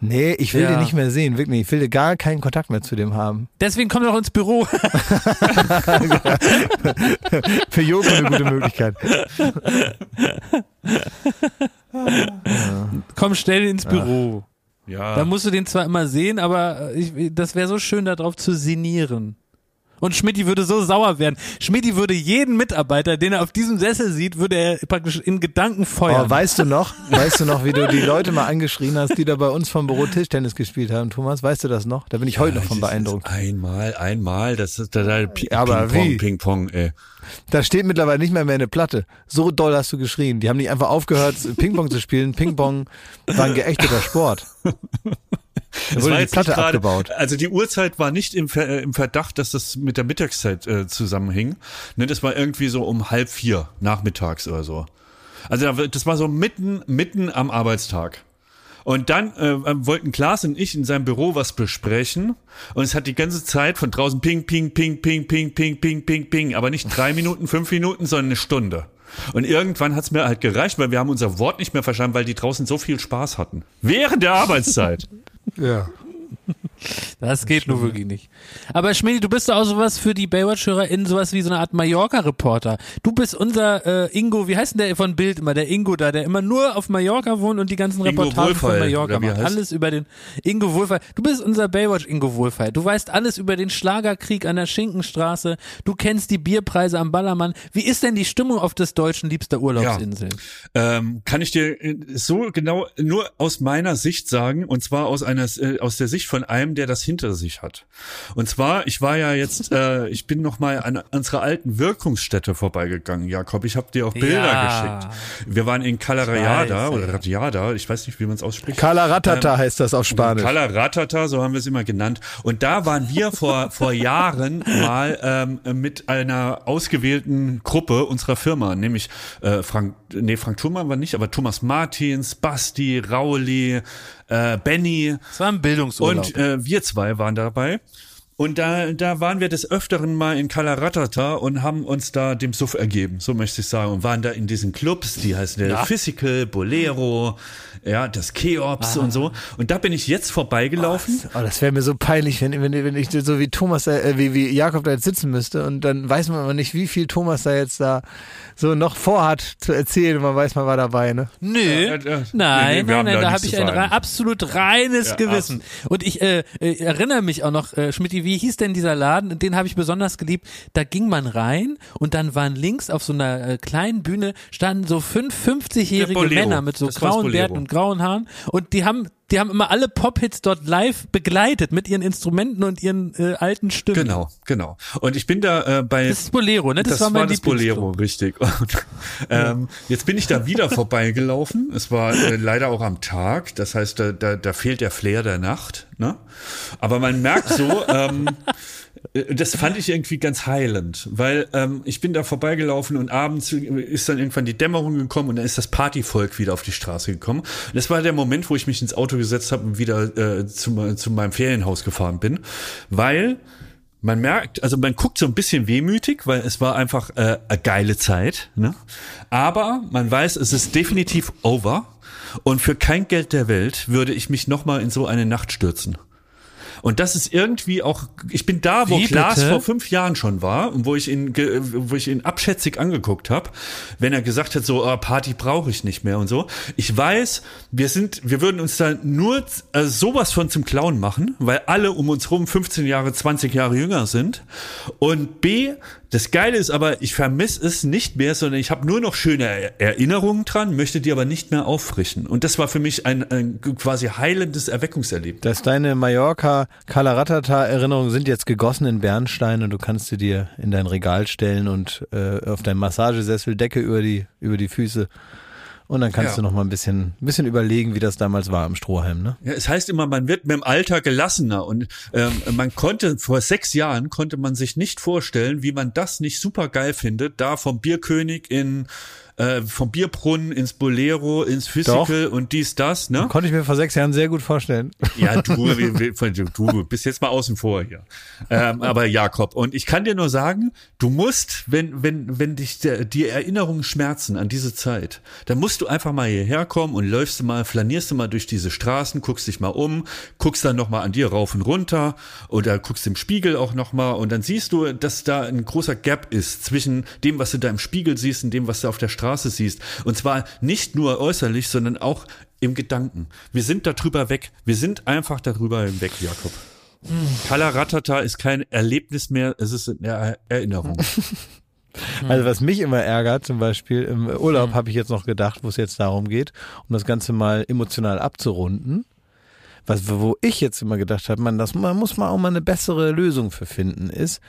Nee, ich will Ja. den nicht mehr sehen, wirklich. Ich will gar keinen Kontakt mehr zu dem haben. [laughs] Deswegen komm doch ins Büro. [laughs] Für Joko eine gute Möglichkeit. [laughs] komm schnell ins Büro. Ja. Da musst du den zwar immer sehen, aber ich, das wäre so schön, darauf zu sinnieren. Und Schmidti würde so sauer werden. Schmidti würde jeden Mitarbeiter, den er auf diesem Sessel sieht, würde er praktisch in Gedanken feuern. Oh, weißt du noch, weißt du noch, wie du die Leute mal angeschrien hast, die da bei uns vom Büro Tischtennis gespielt haben, Thomas? Weißt du das noch? Da bin ich heute noch von beeindruckt. Einmal, einmal, das ist da, da Aber Ping-Pong, wie? Ping-Pong, ey. Da steht mittlerweile nicht mehr mehr eine Platte. So doll hast du geschrien. Die haben nicht einfach aufgehört, Ping-Pong zu spielen. Ping-Pong war ein geächteter Sport. [laughs] Das wurde war die jetzt Platte gerade- abgebaut. Also die Uhrzeit war nicht im, Ver, äh, im Verdacht, dass das mit der Mittagszeit äh, zusammenhing. Ne, das war irgendwie so um halb vier nachmittags oder so. Also da- das war so mitten, mitten am Arbeitstag. Und dann äh, wollten Klaas und ich in seinem Büro was besprechen und es hat die ganze Zeit von draußen ping, ping, ping, ping, ping, ping, ping, ping, ping, aber nicht drei Minuten, fünf Minuten, sondern eine Stunde. Und irgendwann hat's mir halt gereicht, weil wir haben unser Wort nicht mehr verstanden, weil die draußen so viel Spaß hatten. Während der Arbeitszeit. Yeah. Das geht nur wirklich nicht. Aber Schmidi, du bist doch auch sowas für die Baywatch-HörerInnen, sowas wie so eine Art Mallorca-Reporter. Du bist unser äh, Ingo, wie heißt denn der von Bild immer, der Ingo da, der immer nur auf Mallorca wohnt und die ganzen Ingo Reportagen von Wohlfeil, Mallorca macht. heißt? Alles über den Ingo Wohlfeil. Du bist unser Baywatch-Ingo Wohlfeil. Du weißt alles über den Schlagerkrieg an der Schinkenstraße. Du kennst die Bierpreise am Ballermann. Wie ist denn die Stimmung auf des deutschen liebster Urlaubsinseln? ähm, kann ich dir äh, so genau nur aus meiner Sicht sagen und zwar aus einer äh, aus der Sicht von einem, der das hinter sich hat. Und zwar, ich war ja jetzt, äh, ich bin noch mal an unserer alten Wirkungsstätte vorbeigegangen, Jakob. Ich habe dir auch Bilder Ja. geschickt. Wir waren in Cala Rayada weiß, oder. Radiada, ich weiß nicht, wie man es ausspricht. Kala Ratata heißt das auf Spanisch. Cala Ratata, so haben wir es immer genannt. Und da waren wir vor, [laughs] vor Jahren mal ähm, mit einer ausgewählten Gruppe unserer Firma, nämlich äh, Frank, nee, Frank Thurmann war nicht, aber Thomas Martins, Basti, Rauli, äh, Benny Das war ein Bildungsurlaub. und äh, wir zwei waren dabei. Und da, da waren wir des Öfteren mal in Kalaratata und haben uns da dem Suff ergeben, so möchte ich sagen. Und waren da in diesen Clubs, die heißen der Physical, Bolero, ja, das Cheops und so. Und da bin ich jetzt vorbeigelaufen. Oh, das wäre mir so peinlich, wenn, wenn, wenn ich so wie Thomas, äh, wie, wie Jakob da jetzt sitzen müsste und dann weiß man aber nicht, wie viel Thomas da jetzt da so noch vorhat zu erzählen man weiß, man war dabei, ne? Nö, Ja, ja, ja. nein, Nee, nee, nein, nein, da da habe ich ein sagen. rei- absolut reines Ja, Gewissen. Und ich äh, äh, erinnere mich auch noch, äh, Schmidti, wie hieß denn dieser Laden? Den habe ich besonders geliebt. Da ging man rein und dann waren links auf so einer äh, kleinen Bühne standen so fünf 50-jährige Der Bolero. Männer mit so Das grauen. Bärten und grauen Haaren und die haben die haben immer alle Pop-Hits dort live begleitet mit ihren Instrumenten und ihren äh, alten Stimmen. Genau, genau. Und ich bin da äh, bei Das ist Bolero, ne? Das, das war mein das Bolero, richtig. Und, [laughs] ähm, jetzt bin ich da wieder vorbeigelaufen. Es war äh, leider auch am Tag. Das heißt, da, da, da fehlt der Flair der Nacht. Ne? Aber man merkt so, ähm, äh, [laughs] das fand ich irgendwie ganz heilend, weil ähm, ich bin da vorbeigelaufen und abends ist dann irgendwann die Dämmerung gekommen und dann ist das Partyvolk wieder auf die Straße gekommen. Und das war der Moment, wo ich mich ins Auto gesetzt habe und wieder äh, zu, zu meinem Ferienhaus gefahren bin, weil man merkt, also man guckt so ein bisschen wehmütig, weil es war einfach äh, eine geile Zeit. Ne? Aber man weiß, es ist definitiv over. Und für kein Geld der Welt würde ich mich nochmal in so eine Nacht stürzen. Und das ist irgendwie auch, ich bin da, wo Wie Klaas bitte? vor fünf Jahren schon war und wo ich ihn, wo ich ihn abschätzig angeguckt habe, wenn er gesagt hat, so oh, Party brauche ich nicht mehr und so. Ich weiß, wir sind, wir würden uns da nur äh, sowas von zum Clown machen, weil alle um uns rum 15 Jahre, 20 Jahre jünger sind. Und B, das Geile ist aber, ich vermisse es nicht mehr, sondern ich habe nur noch schöne Er- Erinnerungen dran, möchte die aber nicht mehr auffrischen. Und das war für mich ein, ein quasi heilendes Erweckungserlebnis. Dass deine Mallorca Kalaratata Erinnerungen sind jetzt gegossen in Bernstein und du kannst sie dir in dein Regal stellen und äh, auf deinem Massagesessel Decke über die über die Füße Und dann kannst Ja. du noch mal ein bisschen, ein bisschen überlegen, wie das damals war im Strohhalm, ne? Ja, es heißt immer, man wird mit dem Alter gelassener und ähm, man konnte vor sechs Jahren konnte man sich nicht vorstellen, wie man das nicht super geil findet, da vom Bierkönig in äh, vom Bierbrunnen ins Bolero, ins Physical und dies das, ne? Konnte ich mir vor sechs Jahren sehr gut vorstellen. Ja, [laughs] du, du bist jetzt mal außen vor hier. Ähm, aber Jakob, und ich kann dir nur sagen, du musst, wenn, wenn, wenn dich der, die Erinnerungen schmerzen an diese Zeit, dann musst du einfach mal hierher kommen und läufst du mal, flanierst du mal durch diese Straßen, guckst dich mal um, guckst dann nochmal an dir rauf und runter oder guckst im Spiegel auch nochmal und dann siehst du, dass da ein großer Gap ist zwischen dem, was du da im Spiegel siehst und dem, was du auf der Straße siehst. Und zwar nicht nur äußerlich, sondern auch im Gedanken. Wir sind darüber weg. Wir sind einfach darüber hinweg, Jakob. Kala Ratata ist kein Erlebnis mehr, es ist eine Er- Erinnerung. [laughs] Also was mich immer ärgert, zum Beispiel im Urlaub habe ich jetzt noch gedacht, wo es jetzt darum geht, um das Ganze mal emotional abzurunden. Was, wo ich jetzt immer gedacht habe, man, das, man muss mal auch mal eine bessere Lösung für finden, ist,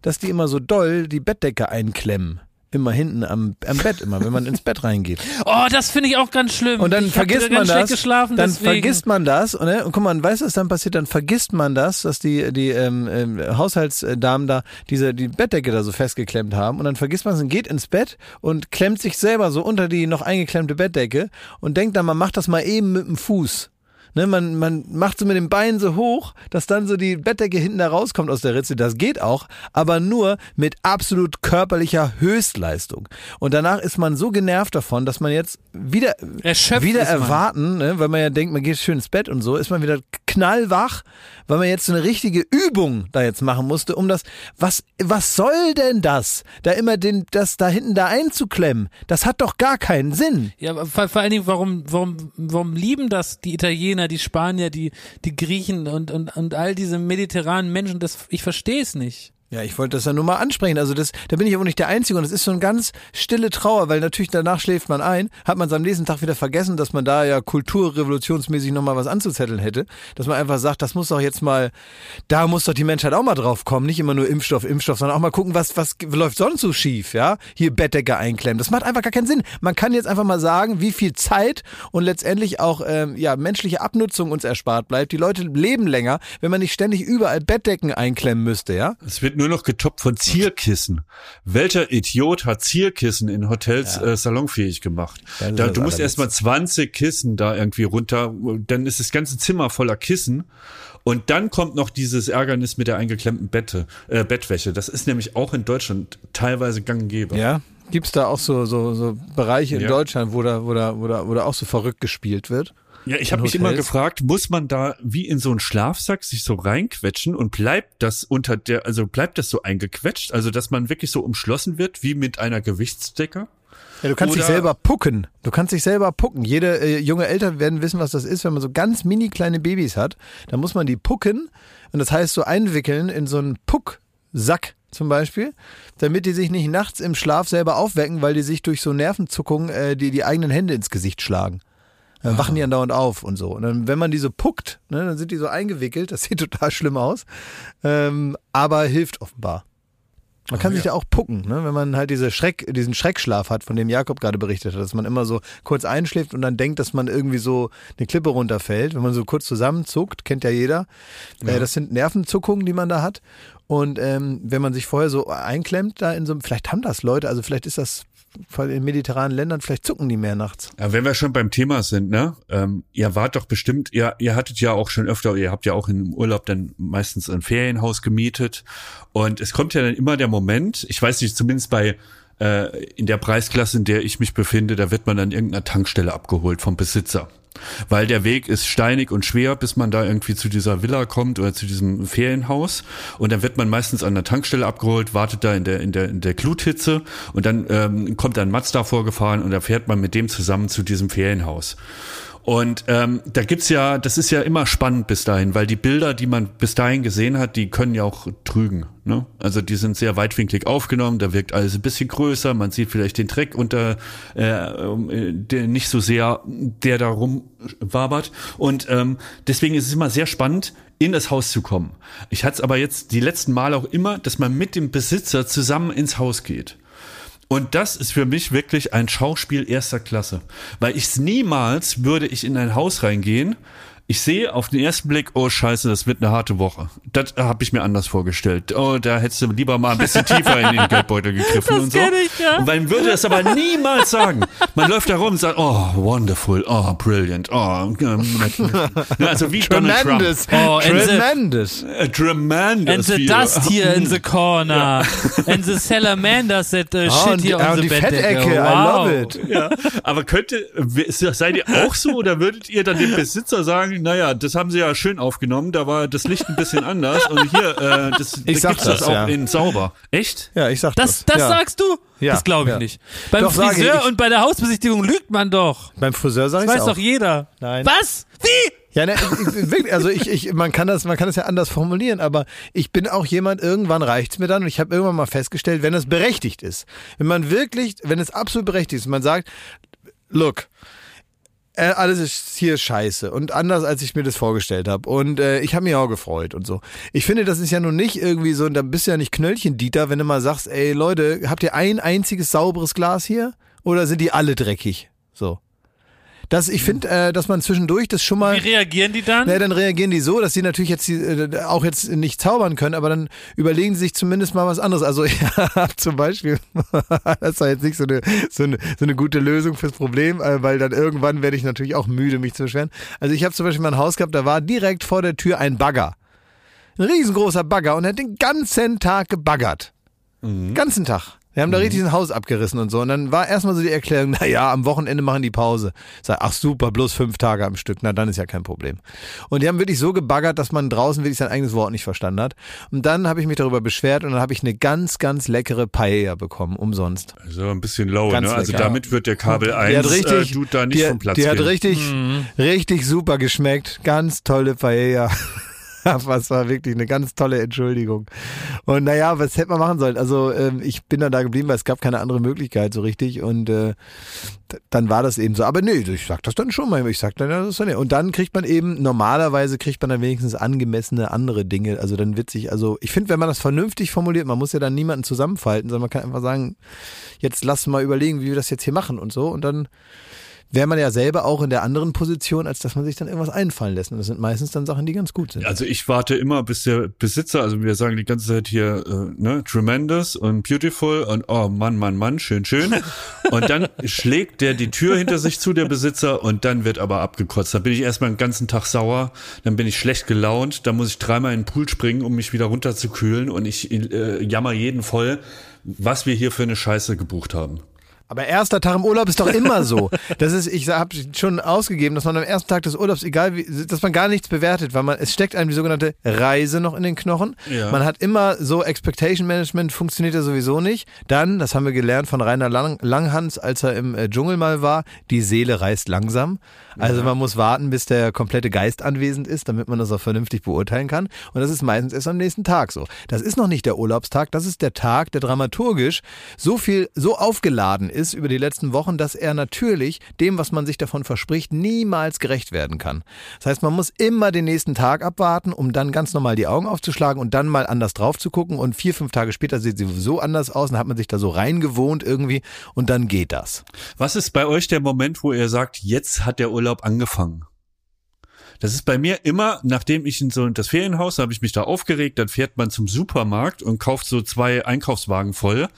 dass die immer so doll die Bettdecke einklemmen. Immer hinten am, am Bett, immer, wenn man ins Bett reingeht. [laughs] Oh, das finde ich auch ganz schlimm. Und dann ich vergisst man das. Dann deswegen. vergisst man das. Und, ne, und guck mal, weißt du, was dann passiert? Dann vergisst man das, dass die, die ähm, ähm, Haushaltsdamen da diese die Bettdecke da so festgeklemmt haben. Und dann vergisst man es und geht ins Bett und klemmt sich selber so unter die noch eingeklemmte Bettdecke und denkt dann, man macht das mal eben mit dem Fuß. Ne, man, man macht so mit dem Bein so hoch, dass dann so die Bettdecke hinten da rauskommt aus der Ritze. Das geht auch, aber nur mit absolut körperlicher Höchstleistung. Und danach ist man so genervt davon, dass man jetzt wieder, Erschöpft wieder erwarten, ne, weil man ja denkt, man geht schön ins Bett und so, ist man wieder knallwach, weil man jetzt so eine richtige Übung da jetzt machen musste, um das, was, was soll denn das? Da immer den, das da hinten da einzuklemmen. Das hat doch gar keinen Sinn. Ja, vor, vor allen Dingen, warum, warum, warum lieben das die Italiener, die Spanier, die, die Griechen und, und, und all diese mediterranen Menschen? Das, ich verstehe es nicht. Ja, ich wollte das ja nur mal ansprechen. Also das, da bin ich aber nicht der Einzige und es ist so eine ganz stille Trauer, weil natürlich danach schläft man ein, hat man es am nächsten Tag wieder vergessen, dass man da ja kulturrevolutionsmäßig nochmal was anzuzetteln hätte. Dass man einfach sagt, das muss doch jetzt mal, da muss doch die Menschheit auch mal drauf kommen. Nicht immer nur Impfstoff, Impfstoff, sondern auch mal gucken, was, was läuft sonst so schief, ja? Hier Bettdecke einklemmen. Das macht einfach gar keinen Sinn. Man kann jetzt einfach mal sagen, wie viel Zeit und letztendlich auch ähm, ja, menschliche Abnutzung uns erspart bleibt. Die Leute leben länger, wenn man nicht ständig überall Bettdecken einklemmen müsste, ja? Es wird nur noch getoppt von Zierkissen. Welcher Idiot hat Zierkissen in Hotels äh, salonfähig gemacht? Da, du musst Allerletzte. erstmal 20 Kissen da irgendwie runter, dann ist das ganze Zimmer voller Kissen. Und dann kommt noch dieses Ärgernis mit der eingeklemmten Bette, äh, Bettwäsche. Das ist nämlich auch in Deutschland teilweise gang und gäbe. Ja. Gibt's da auch so, so, so Bereiche in Ja. Deutschland, wo da, wo da, wo da, wo da auch so verrückt gespielt wird? Ja, ich habe mich immer gefragt, muss man da wie in so einen Schlafsack sich so reinquetschen und bleibt das unter der, also bleibt das so eingequetscht, also dass man wirklich so umschlossen wird wie mit einer Gewichtsdecke? Ja, du kannst dich Oder- selber pucken. Du kannst dich selber pucken. Jede äh, junge Eltern werden wissen, was das ist, wenn man so ganz mini kleine Babys hat. Dann muss man die pucken und das heißt so einwickeln in so einen Pucksack zum Beispiel, damit die sich nicht nachts im Schlaf selber aufwecken, weil die sich durch so Nervenzuckungen äh, die, die eigenen Hände ins Gesicht schlagen. Dann wachen die andauernd auf und so. Und dann, wenn man die so puckt, ne, dann sind die so eingewickelt. Das sieht [laughs] total schlimm aus. Ähm, aber hilft offenbar. Man kann sich da auch pucken, ne? wenn man halt diese Schreck, diesen Schreckschlaf hat, von dem Jakob gerade berichtet hat, dass man immer so kurz einschläft und dann denkt, dass man irgendwie so eine Klippe runterfällt. Wenn man so kurz zusammenzuckt, kennt ja jeder. Äh, das sind Nervenzuckungen, die man da hat. Und ähm, wenn man sich vorher so einklemmt, da in so einem, vielleicht haben das Leute, also vielleicht ist das allem in mediterranen Ländern, vielleicht zucken die mehr nachts. Ja, wenn wir schon beim Thema sind, ne? Ähm, ihr wart doch bestimmt, ihr, ihr hattet ja auch schon öfter, ihr habt ja auch im Urlaub dann meistens ein Ferienhaus gemietet. Und es kommt ja dann immer der Moment, ich weiß nicht, zumindest bei äh, in der Preisklasse, in der ich mich befinde, da wird man an irgendeiner Tankstelle abgeholt vom Besitzer. Weil der Weg ist steinig und schwer, bis man da irgendwie zu dieser Villa kommt oder zu diesem Ferienhaus. Und dann wird man meistens an der Tankstelle abgeholt, wartet da in der, in der, in der Gluthitze und dann ähm, kommt ein Mazda vorgefahren und da fährt man mit dem zusammen zu diesem Ferienhaus. Und ähm, da gibt's ja, das ist ja immer spannend bis dahin, weil die Bilder, die man bis dahin gesehen hat, die können ja auch trügen. Ne? Also die sind sehr weitwinklig aufgenommen, da wirkt alles ein bisschen größer, man sieht vielleicht den Dreck unter, äh, äh, der nicht so sehr, der da rumwabert. Und ähm, deswegen ist es immer sehr spannend, in das Haus zu kommen. Ich hatte es aber jetzt die letzten Male auch immer, dass man mit dem Besitzer zusammen ins Haus geht. Und das ist für mich wirklich ein Schauspiel erster Klasse. Weil ich niemals würde ich in ein Haus reingehen, ich sehe auf den ersten Blick, oh scheiße, das wird eine harte Woche. Das habe ich mir anders vorgestellt. Oh, da hättest du lieber mal ein bisschen tiefer in den Geldbeutel gegriffen [laughs] und so. ich, ja. Und man würde das aber niemals sagen. Man läuft da rum und sagt, oh, wonderful, oh, brilliant, oh. Also wie Donald Trump. Tremendous. Oh, and the- Tremendous. Äh, Tremendous. And the wie- dust here in the corner. And the salamanders that uh, Oh, shit here on und the die beddecke. Fettecke, I Wow. love it. Ja, aber könnte, seid ihr auch so oder würdet ihr dann dem Besitzer sagen, naja, das haben sie ja schön aufgenommen, da war das Licht ein bisschen anders und hier, äh, das, [laughs] Ich da sag gibt's das, das, auch ja. in sauber. Echt? Ja, ich sag Das, das. das ja. sagst du? Ja, Das glaube ich ja. nicht. Beim Doch, Friseur ich. und bei der Hausbesichtigung lügt man doch. Beim Friseur sag Das ich weiß auch. doch jeder. Nein. Was? Wie? Ja, ne, ich- ich- wirklich, also ich, ich, man kann das, man kann das ja anders formulieren, aber ich bin auch jemand, irgendwann reicht's mir dann und ich habe irgendwann mal festgestellt, wenn es berechtigt ist, wenn man wirklich, wenn es absolut berechtigt ist, man sagt, look, äh, alles ist hier scheiße und anders, als ich mir das vorgestellt habe. Und äh, ich habe mich auch gefreut und so. Ich finde, das ist ja nun nicht irgendwie so, da bist du ja nicht Knöllchen, Dieter, wenn du mal sagst, ey Leute, habt ihr ein einziges sauberes Glas hier? Oder sind die alle dreckig? So. Das, ich finde, äh, dass man zwischendurch das schon mal. Wie reagieren die dann? Na, dann reagieren die so, dass sie natürlich jetzt die, äh, auch jetzt nicht zaubern können, aber dann überlegen sie sich zumindest mal was anderes. Also [laughs] ich hab zum Beispiel, [laughs] das war jetzt nicht so eine, so eine, so eine gute Lösung fürs Problem, äh, weil dann irgendwann werde ich natürlich auch müde, mich zu beschweren. Also ich habe zum Beispiel mal ein Haus gehabt, da war direkt vor der Tür ein Bagger. Ein riesengroßer Bagger und er hat den ganzen Tag gebaggert. Ganzen Tag. Wir haben da richtig ein Haus abgerissen und so. Und dann war erstmal so die Erklärung, na ja, am Wochenende machen die Pause. Sag, ach super, bloß fünf Tage am Stück. Na, dann ist ja kein Problem. Und die haben wirklich so gebaggert, dass man draußen wirklich sein eigenes Wort nicht verstanden hat. Und dann habe ich mich darüber beschwert und dann habe ich eine ganz, ganz leckere Paella bekommen, umsonst. Also ein bisschen low, Ganz ne? Also lecker. damit wird der Kabel Die 1 hat richtig, äh, du da nicht die, vom Platz die hat gehen. richtig, richtig super geschmeckt. Ganz tolle Paella. [laughs] [laughs] Was war wirklich eine ganz tolle Entschuldigung. Und naja, was hätte man machen sollen? Also ähm, ich bin dann da geblieben, weil es gab keine andere Möglichkeit so richtig. Und äh, dann war das eben so. Aber nee, ich sag das dann schon mal. Ich sag dann, ja, das dann ja. Und dann kriegt man eben, normalerweise kriegt man dann wenigstens angemessene andere Dinge. Also dann wird sich, also ich finde, wenn man das vernünftig formuliert, man muss ja dann niemanden zusammenfalten, sondern man kann einfach sagen, jetzt lass mal überlegen, wie wir das jetzt hier machen und so. Und dann wäre man ja selber auch in der anderen Position, als dass man sich dann irgendwas einfallen lässt. Und das sind meistens dann Sachen, die ganz gut sind. Also ich warte immer, bis der Besitzer, also wir sagen die ganze Zeit hier, äh, ne, tremendous und beautiful und oh Mann, Mann, Mann, schön, schön. [laughs] Und dann schlägt der die Tür hinter sich zu, der Besitzer, und dann wird aber abgekotzt. Da bin ich erstmal den ganzen Tag sauer, dann bin ich schlecht gelaunt, dann muss ich dreimal in den Pool springen, um mich wieder runterzukühlen und ich äh, jammer jeden voll, was wir hier für eine Scheiße gebucht haben. Aber erster Tag im Urlaub ist doch immer so. Das ist, ich habe schon ausgegeben, dass man am ersten Tag des Urlaubs, egal wie, dass man gar nichts bewertet, weil man, es steckt einem die sogenannte Reise noch in den Knochen. Ja. Man hat immer so Expectation Management funktioniert ja sowieso nicht. Dann, das haben wir gelernt von Rainer Lang, Langhans, als er im äh, Dschungel mal war, die Seele reist langsam. Also man muss warten, bis der komplette Geist anwesend ist, damit man das auch vernünftig beurteilen kann. Und das ist meistens erst am nächsten Tag so. Das ist noch nicht der Urlaubstag, das ist der Tag, der dramaturgisch so viel, so aufgeladen ist über die letzten Wochen, dass er natürlich dem, was man sich davon verspricht, niemals gerecht werden kann. Das heißt, man muss immer den nächsten Tag abwarten, um dann ganz normal die Augen aufzuschlagen und dann mal anders drauf zu gucken. Und vier, fünf Tage später sieht sie so anders aus und hat man sich da so reingewohnt irgendwie und dann geht das. Was ist bei euch der Moment, wo ihr sagt, jetzt hat der Urlaub angefangen? Das ist bei mir immer, nachdem ich in so das Ferienhaus, habe ich mich da aufgeregt, dann fährt man zum Supermarkt und kauft so zwei Einkaufswagen voll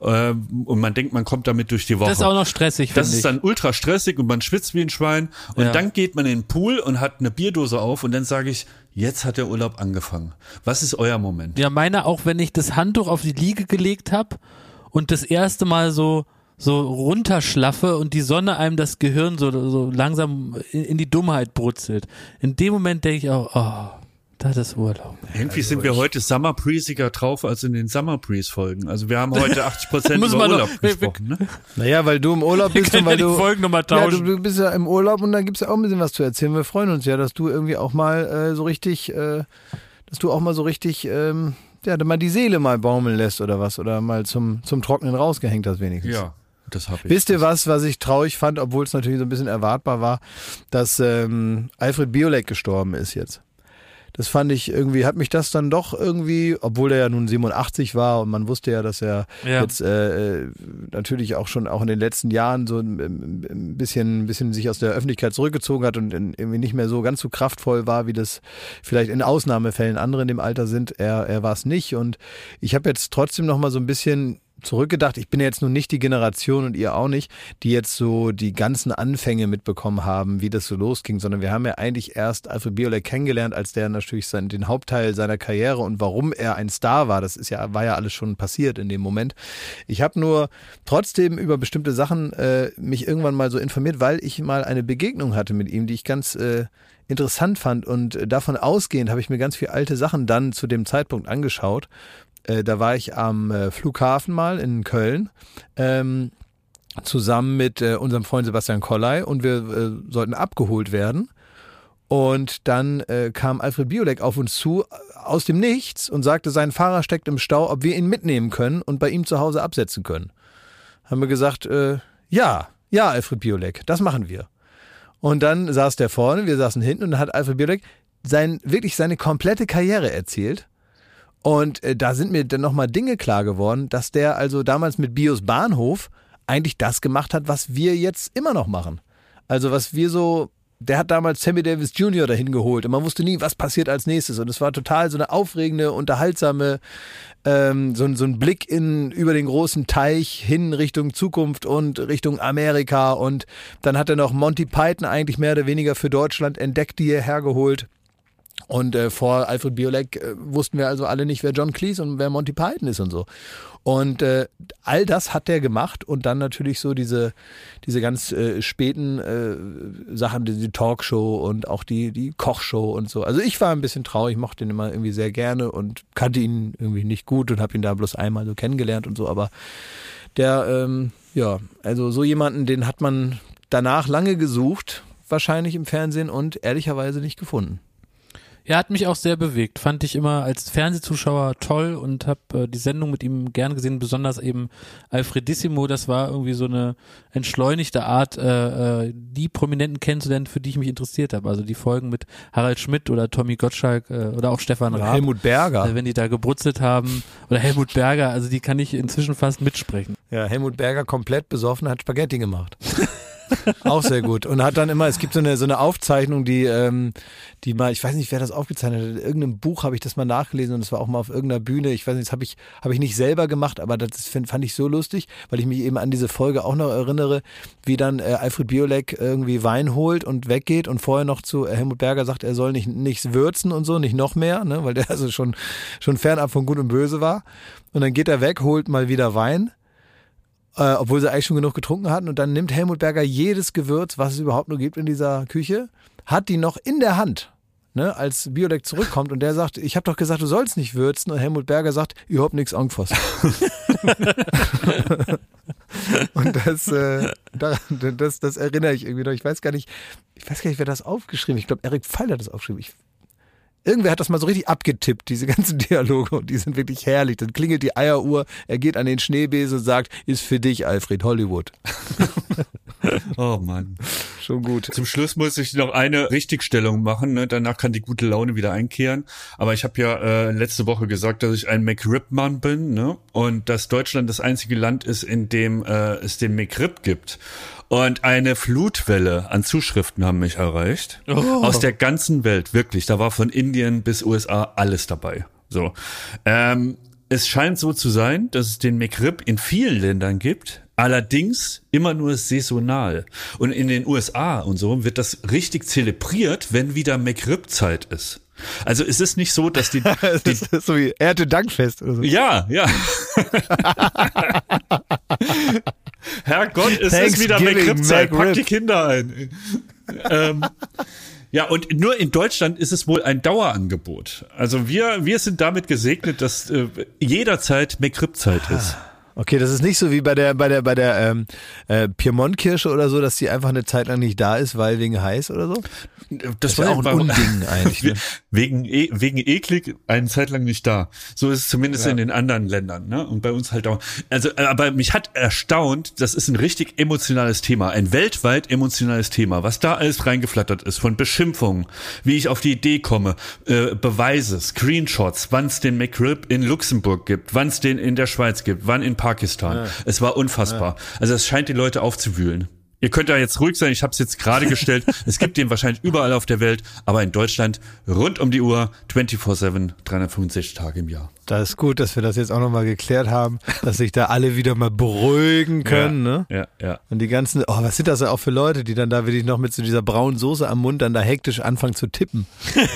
äh, und man denkt, man kommt damit durch die Woche. Das ist auch noch stressig, Das ist ich. dann ultra stressig und man schwitzt wie ein Schwein. Und Ja. dann geht man in den Pool und hat eine Bierdose auf und dann sage ich, jetzt hat der Urlaub angefangen. Was ist euer Moment? Ja, meine auch, wenn ich das Handtuch auf die Liege gelegt habe und das erste Mal so so runterschlaffe und die Sonne einem das Gehirn so, so langsam in, in die Dummheit brutzelt. In dem Moment denke ich auch, oh, das ist Urlaub. Irgendwie sind wir heute Summer Breeziger drauf als in den Summer Breeze Folgen. Also wir haben heute [laughs] 80 Prozent über doch- Urlaub wir- gesprochen. Ne? Naja, weil du im Urlaub [laughs] bist und weil ja die du. Folgen nochmal Ja, du, tauschen. du bist ja im Urlaub und da gibt's ja auch ein bisschen was zu erzählen. Wir freuen uns ja, dass du irgendwie auch mal äh, so richtig, äh, dass du auch mal so richtig, ähm, ja, mal die Seele mal baumeln lässt oder was. Oder mal zum, zum Trocknen rausgehängt hast wenigstens. Ja, das habe ich. Wisst ihr was, was ich traurig fand, obwohl es natürlich so ein bisschen erwartbar war, dass ähm, Alfred Biolek gestorben ist jetzt. Das fand ich irgendwie, hat mich das dann doch irgendwie, obwohl er ja nun 87 war und man wusste ja, dass er Ja. jetzt äh, natürlich auch schon auch in den letzten Jahren so ein, bisschen, ein bisschen sich aus der Öffentlichkeit zurückgezogen hat und irgendwie nicht mehr so ganz so kraftvoll war, wie das vielleicht in Ausnahmefällen andere in dem Alter sind. Er, er war es nicht und ich habe jetzt trotzdem noch mal so ein bisschen zurückgedacht. Ich bin jetzt nun nicht die Generation und ihr auch nicht, die jetzt so die ganzen Anfänge mitbekommen haben, wie das so losging, sondern wir haben ja eigentlich erst Alfred Biolek kennengelernt, als der natürlich sein, den Hauptteil seiner Karriere und warum er ein Star war. Das ist ja war ja alles schon passiert in dem Moment. Ich habe nur trotzdem über bestimmte Sachen äh, mich irgendwann mal so informiert, weil ich mal eine Begegnung hatte mit ihm, die ich ganz äh, interessant fand und äh, davon ausgehend habe ich mir ganz viele alte Sachen dann zu dem Zeitpunkt angeschaut. Äh, da war ich am äh, Flughafen mal in Köln. Ähm, zusammen mit äh, unserem Freund Sebastian Kollei und wir äh, sollten abgeholt werden. Und dann äh, kam Alfred Biolek auf uns zu äh, aus dem Nichts und sagte, sein Fahrer steckt im Stau, ob wir ihn mitnehmen können und bei ihm zu Hause absetzen können. Haben wir gesagt, äh, ja, ja, Alfred Biolek, das machen wir. Und dann saß der vorne, wir saßen hinten und dann hat Alfred Biolek sein, wirklich seine komplette Karriere erzählt. Und äh, da sind mir dann nochmal Dinge klar geworden, dass der also damals mit Bios Bahnhof eigentlich das gemacht hat, was wir jetzt immer noch machen. Also was wir so, der hat damals Sammy Davis Jr. dahin geholt und man wusste nie, was passiert als nächstes. Und es war total so eine aufregende, unterhaltsame, ähm, so, so ein Blick in über den großen Teich hin Richtung Zukunft und Richtung Amerika. Und dann hat er noch Monty Python eigentlich mehr oder weniger für Deutschland entdeckt, die er hergeholt. Und äh, vor Alfred Biolek äh, wussten wir also alle nicht, wer John Cleese und wer Monty Python ist und so. Und äh, all das hat der gemacht und dann natürlich so diese diese ganz äh, späten äh, Sachen, die, Talkshow und auch die die Kochshow und so. Also ich war ein bisschen traurig, mochte ihn immer irgendwie sehr gerne und kannte ihn irgendwie nicht gut und habe ihn da bloß einmal so kennengelernt und so. Aber der ähm, ja also so jemanden, den hat man danach lange gesucht, wahrscheinlich im Fernsehen und ehrlicherweise nicht gefunden. Er hat mich auch sehr bewegt. Fand ich immer als Fernsehzuschauer toll und habe äh, die Sendung mit ihm gern gesehen, besonders eben Alfredissimo. Das war irgendwie so eine entschleunigte Art, äh, äh, die Prominenten kennenzulernen, für die ich mich interessiert habe. Also die Folgen mit Harald Schmidt oder Tommy Gottschalk äh, oder auch Stefan Raab. Helmut Berger. Äh, wenn die da gebrutzelt haben oder Helmut Berger, also die kann ich inzwischen fast mitsprechen. Ja, Helmut Berger komplett besoffen hat Spaghetti gemacht. [laughs] [laughs] Auch sehr gut. Und hat dann immer, es gibt so eine, so eine Aufzeichnung, die, ähm, die mal, ich weiß nicht, wer das aufgezeichnet hat. In irgendeinem Buch habe ich das mal nachgelesen und es war auch mal auf irgendeiner Bühne. Ich weiß nicht, das habe ich, habe ich nicht selber gemacht, aber das find, fand ich so lustig, weil ich mich eben an diese Folge auch noch erinnere, wie dann äh, Alfred Biolek irgendwie Wein holt und weggeht und vorher noch zu äh, Helmut Berger sagt, er soll nicht nichts würzen und so, nicht noch mehr, ne, weil der [laughs] also schon, schon fernab von Gut und Böse war. Und dann geht er weg, holt mal wieder Wein äh, obwohl sie eigentlich schon genug getrunken hatten. Und dann nimmt Helmut Berger jedes Gewürz, was es überhaupt nur gibt in dieser Küche, hat die noch in der Hand. Ne, als Biolek zurückkommt und der sagt, ich habe doch gesagt, du sollst nicht würzen. Und Helmut Berger sagt, überhaupt nichts Angst. [laughs] und das, äh, daran, das, das erinnere ich irgendwie noch. Ich weiß gar nicht, ich weiß gar nicht, wer das aufgeschrieben hat. Ich glaube, Erik Pfeil hat das aufgeschrieben. Ich, Irgendwer hat das mal so richtig abgetippt, diese [laughs] ganzen Dialoge, und die sind wirklich herrlich. Dann klingelt die Eieruhr, er geht an den Schneebesen und sagt, ist für dich, Alfred, Hollywood. [laughs] [laughs] Oh Mann. Schon gut. Zum Schluss muss ich noch eine Richtigstellung machen. Ne? Danach kann die gute Laune wieder einkehren. Aber ich habe ja äh, letzte Woche gesagt, dass ich ein McRib-Mann bin ne? und dass Deutschland das einzige Land ist, in dem äh, es den McRib gibt. Und eine Flutwelle an Zuschriften haben mich erreicht. Aus der ganzen Welt, wirklich. Da war von Indien bis USA alles dabei. So. Ähm, es scheint so zu sein, dass es den McRib in vielen Ländern gibt, allerdings immer nur saisonal. Und in den USA und so wird das richtig zelebriert, wenn wieder McRib-Zeit ist. Also es ist nicht so, dass die, [laughs] Das die ist so wie Erntedankfest oder so. ja, ja. Herrgott, es ist wieder McRib-Zeit. Pack die Kinder ein. ähm, ja, und nur in Deutschland ist es wohl ein Dauerangebot. Also wir, wir sind damit gesegnet, dass äh, jederzeit McRib-Zeit ist. Okay, das ist nicht so wie bei der bei der bei der ähm, äh, Piemont-Kirsche oder so, dass die einfach eine Zeit lang nicht da ist, weil wegen heiß oder so. Das, ist ja auch ein Unding [laughs] eigentlich. Ne? Wegen, e wegen eklig eine Zeit lang nicht da. So ist es zumindest Ja. in den anderen Ländern, ne? Und bei uns halt auch. Also, äh, aber mich hat erstaunt, das ist ein richtig emotionales Thema, ein weltweit emotionales Thema, was da alles reingeflattert ist, von Beschimpfungen, wie ich auf die Idee komme, äh, Beweise, Screenshots, wann es den McRib in Luxemburg gibt, wann es den in der Schweiz gibt, wann in Pakistan. Es war unfassbar. Also es scheint die Leute aufzuwühlen. Ihr könnt da jetzt ruhig sein, ich habe es jetzt gerade [laughs] gestellt. Es gibt den wahrscheinlich überall auf der Welt, aber in Deutschland rund um die Uhr, 24-7, 365 Tage im Jahr. Das ist gut, dass wir das jetzt auch nochmal geklärt haben, dass sich da alle wieder mal beruhigen können, ne? Ja, ja. Und die ganzen, oh, was sind das auch für Leute, die dann da wirklich noch mit so dieser braunen Soße am Mund dann da hektisch anfangen zu tippen? [laughs]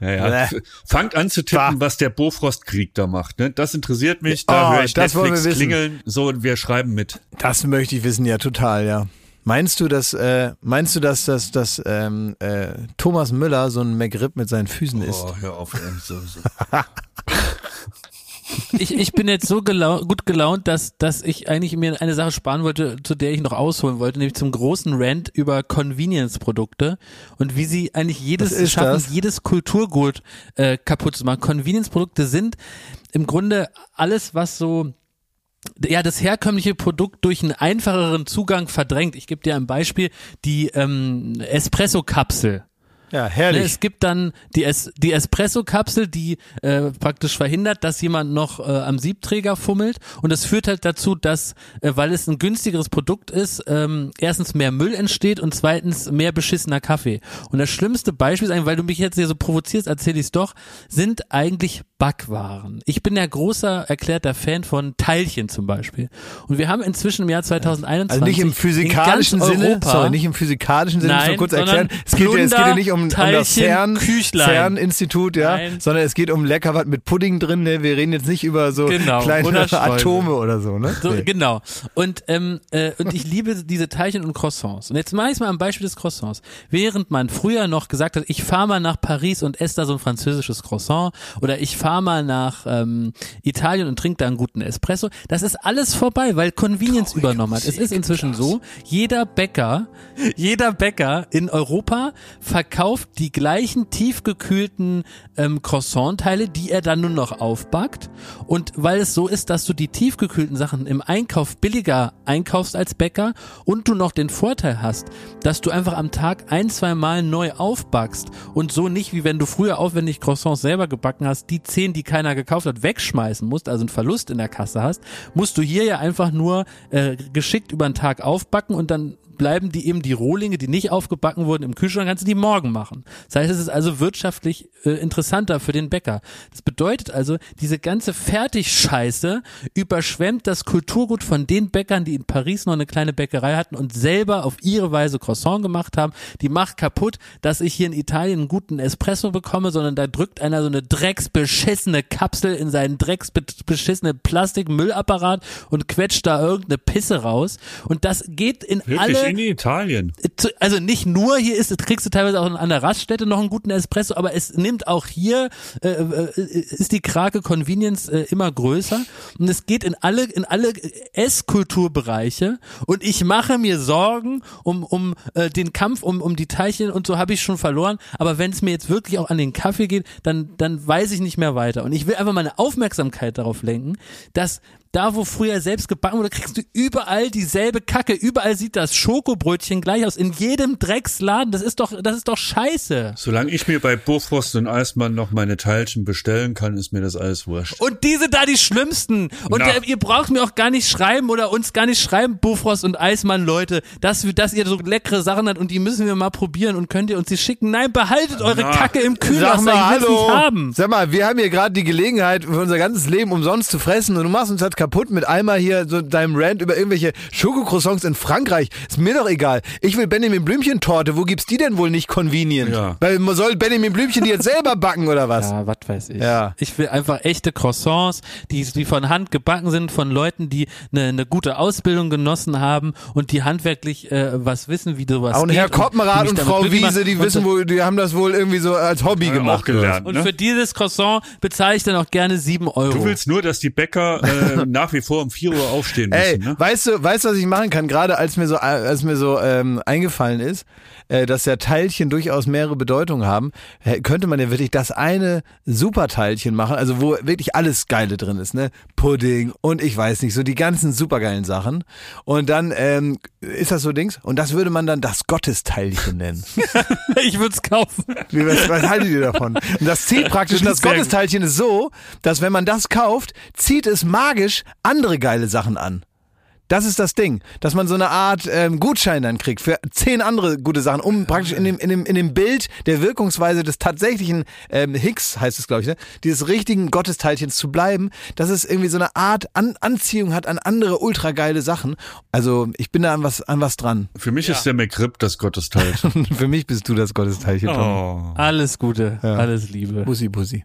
ja, ja. Fangt an zu tippen, was der Bofrostkrieg da macht. Ne? Das interessiert mich, da Oh, höre ich das Netflix klingeln. So, und wir schreiben mit. Das möchte ich wissen, ja, total, ja. Meinst du, dass, äh, meinst du, dass, dass, dass ähm, äh, Thomas Müller so ein McRib mit seinen Füßen isst? Oh, hör auf. ey. So, so. [laughs] Ich, ich bin jetzt so gelau gut gelaunt, dass, dass ich eigentlich mir eine Sache sparen wollte, zu der ich noch ausholen wollte, nämlich zum großen Rant über Convenience-Produkte und wie sie eigentlich jedes schaffen, das? jedes Kulturgut äh, kaputt zu machen. Convenience-Produkte sind im Grunde alles, was so ja, das herkömmliche Produkt durch einen einfacheren Zugang verdrängt. Ich gebe dir ein Beispiel, die ähm, Espresso-Kapsel. Ja, Ne, herrlich. es gibt dann die, es die Espresso-Kapsel, die äh, praktisch verhindert, dass jemand noch äh, am Siebträger fummelt. Und das führt halt dazu, dass, äh, weil es ein günstigeres Produkt ist, ähm, erstens mehr Müll entsteht und zweitens mehr beschissener Kaffee. Und das schlimmste Beispiel ist eigentlich, weil du mich jetzt hier so provozierst, erzähle ich es doch, sind eigentlich Backwaren. Ich bin ja großer erklärter Fan von Teilchen zum Beispiel. Und wir haben inzwischen im Jahr 2021 Also nicht im physikalischen Sinne, Europa, sorry, nicht im physikalischen Sinne, muss Nein, kurz erklären. Es geht, ja- es geht ja nicht um, um das Plunder, CERN, Küchlein. CERN-Institut, ja, Nein. sondern es geht um lecker was mit Pudding drin. Ne? Wir reden jetzt nicht über so Genau, kleine oder. Atome oder so. Ne? So, Nee. Genau. Und, ähm, äh, und ich liebe diese Teilchen und Croissants. Und jetzt mache ich mal am Beispiel des Croissants. Während man früher noch gesagt hat, ich fahre mal nach Paris und esse da so ein französisches Croissant oder ich fahre mal nach ähm, Italien und trinke da einen guten Espresso, das ist alles vorbei, weil Convenience übernommen hat. Es ist inzwischen so, jeder Bäcker, [laughs] jeder Bäcker in Europa verkauft die gleichen tiefgekühlten ähm, Croissant-Teile, die er dann nur noch aufbackt. Und weil es so ist, dass du die tiefgekühlten Sachen im Einkauf billiger einkaufst als Bäcker und du noch den Vorteil hast, dass du einfach am Tag ein, zwei Mal neu aufbackst und so nicht, wie wenn du früher aufwendig Croissants selber gebacken hast, die zehn, die keiner gekauft hat, wegschmeißen musst, also einen Verlust in der Kasse hast, musst du hier ja einfach nur äh, geschickt über den Tag aufbacken und dann bleiben die eben die Rohlinge, die nicht aufgebacken wurden im Kühlschrank, kannst du die morgen machen. Das heißt, es ist also wirtschaftlich äh, interessanter für den Bäcker. Das bedeutet also, diese ganze Fertigscheiße überschwemmt das Kulturgut von den Bäckern, die in Paris noch eine kleine Bäckerei hatten und selber auf ihre Weise Croissant gemacht haben. Die macht kaputt, dass ich hier in Italien einen guten Espresso bekomme, sondern da drückt einer so eine drecksbeschissene Kapsel in seinen drecksbeschissenen Plastikmüllapparat und quetscht da irgendeine Pisse raus. Und das geht in Wirklich alle in Italien. also nicht nur hier ist, kriegst du teilweise auch an der Raststätte noch einen guten Espresso, aber es nimmt auch hier, äh, äh, ist die Krake Convenience äh, immer größer. Und es geht in alle, in alle Esskulturbereiche. Und ich mache mir Sorgen um, um äh, den Kampf um, um die Teilchen und so habe ich schon verloren, aber wenn es mir jetzt wirklich auch an den Kaffee geht, dann, dann weiß ich nicht mehr weiter. Und ich will einfach meine Aufmerksamkeit darauf lenken, dass da, wo früher selbst gebacken wurde, kriegst du überall dieselbe Kacke. Überall sieht das Schokobrötchen gleich aus. In jedem Drecksladen. Das ist doch, das ist doch scheiße. Solange ich mir bei Bofrost und Eismann noch meine Teilchen bestellen kann, ist mir das alles wurscht. Und diese da die schlimmsten. Und Na. ihr braucht mir auch gar nicht schreiben oder uns gar nicht schreiben, Bufrost und Eismann, Leute, dass, wir, dass ihr so leckere Sachen habt und die müssen wir mal probieren und könnt ihr uns die schicken. Nein, behaltet eure Na. Kacke im Sag Kühlschrank. mal, ich will's hallo. nicht haben. Sag mal, wir haben hier gerade die Gelegenheit, für unser ganzes Leben umsonst zu fressen und du machst uns das kaputt. Kaputt mit einmal hier so deinem Rant über irgendwelche Schokocroissants in Frankreich. Ist mir doch egal. Ich will Benjamin Blümchen Torte. Wo gibt's die denn wohl nicht convenient? Ja. Weil man soll Benjamin Blümchen die jetzt selber backen oder was? Ja, was weiß ich. Ja. Ich will einfach echte Croissants, die, die von Hand gebacken sind, von Leuten, die eine, eine gute Ausbildung genossen haben und die handwerklich äh, was wissen, wie sowas Auch und geht Herr mich und damit Frau Wiese, die Und wissen wohl, die haben das wohl irgendwie so als Hobby wir gemacht. gelernt. Und ne? für dieses Croissant bezahle ich dann auch gerne sieben Euro. Du willst nur, dass die Bäcker äh, nach wie vor um 4 Uhr aufstehen müssen, Ey, ne? weißt du, weißt du, was ich machen kann? Gerade als mir so, als mir so ähm, eingefallen ist, äh, dass ja Teilchen durchaus mehrere Bedeutungen haben, könnte man ja wirklich das eine Superteilchen machen, also wo wirklich alles Geile drin ist, ne? Pudding und ich weiß nicht, so die ganzen supergeilen Sachen. Und dann ähm, ist das so Dings und das würde man dann das Gottesteilchen nennen. [laughs] ich würde es kaufen. Wie, was, was haltet ihr davon? Und das zieht praktisch, und das gut. Gottesteilchen ist so, dass wenn man das kauft, zieht es magisch andere geile Sachen an. Das ist das Ding, dass man so eine Art ähm, Gutschein dann kriegt für zehn andere gute Sachen, um praktisch in dem, in dem, in dem Bild der Wirkungsweise des tatsächlichen ähm, Higgs, heißt es glaube ich, ne? dieses richtigen Gottesteilchens zu bleiben, dass es irgendwie so eine Art an Anziehung hat an andere ultra geile Sachen. Also ich bin da an was, an was dran. Für mich ist der McRib das Gottesteilchen. [laughs] für mich bist du das Gottesteilchen. Tom. oh. Alles Gute, alles Liebe. Bussi, Bussi.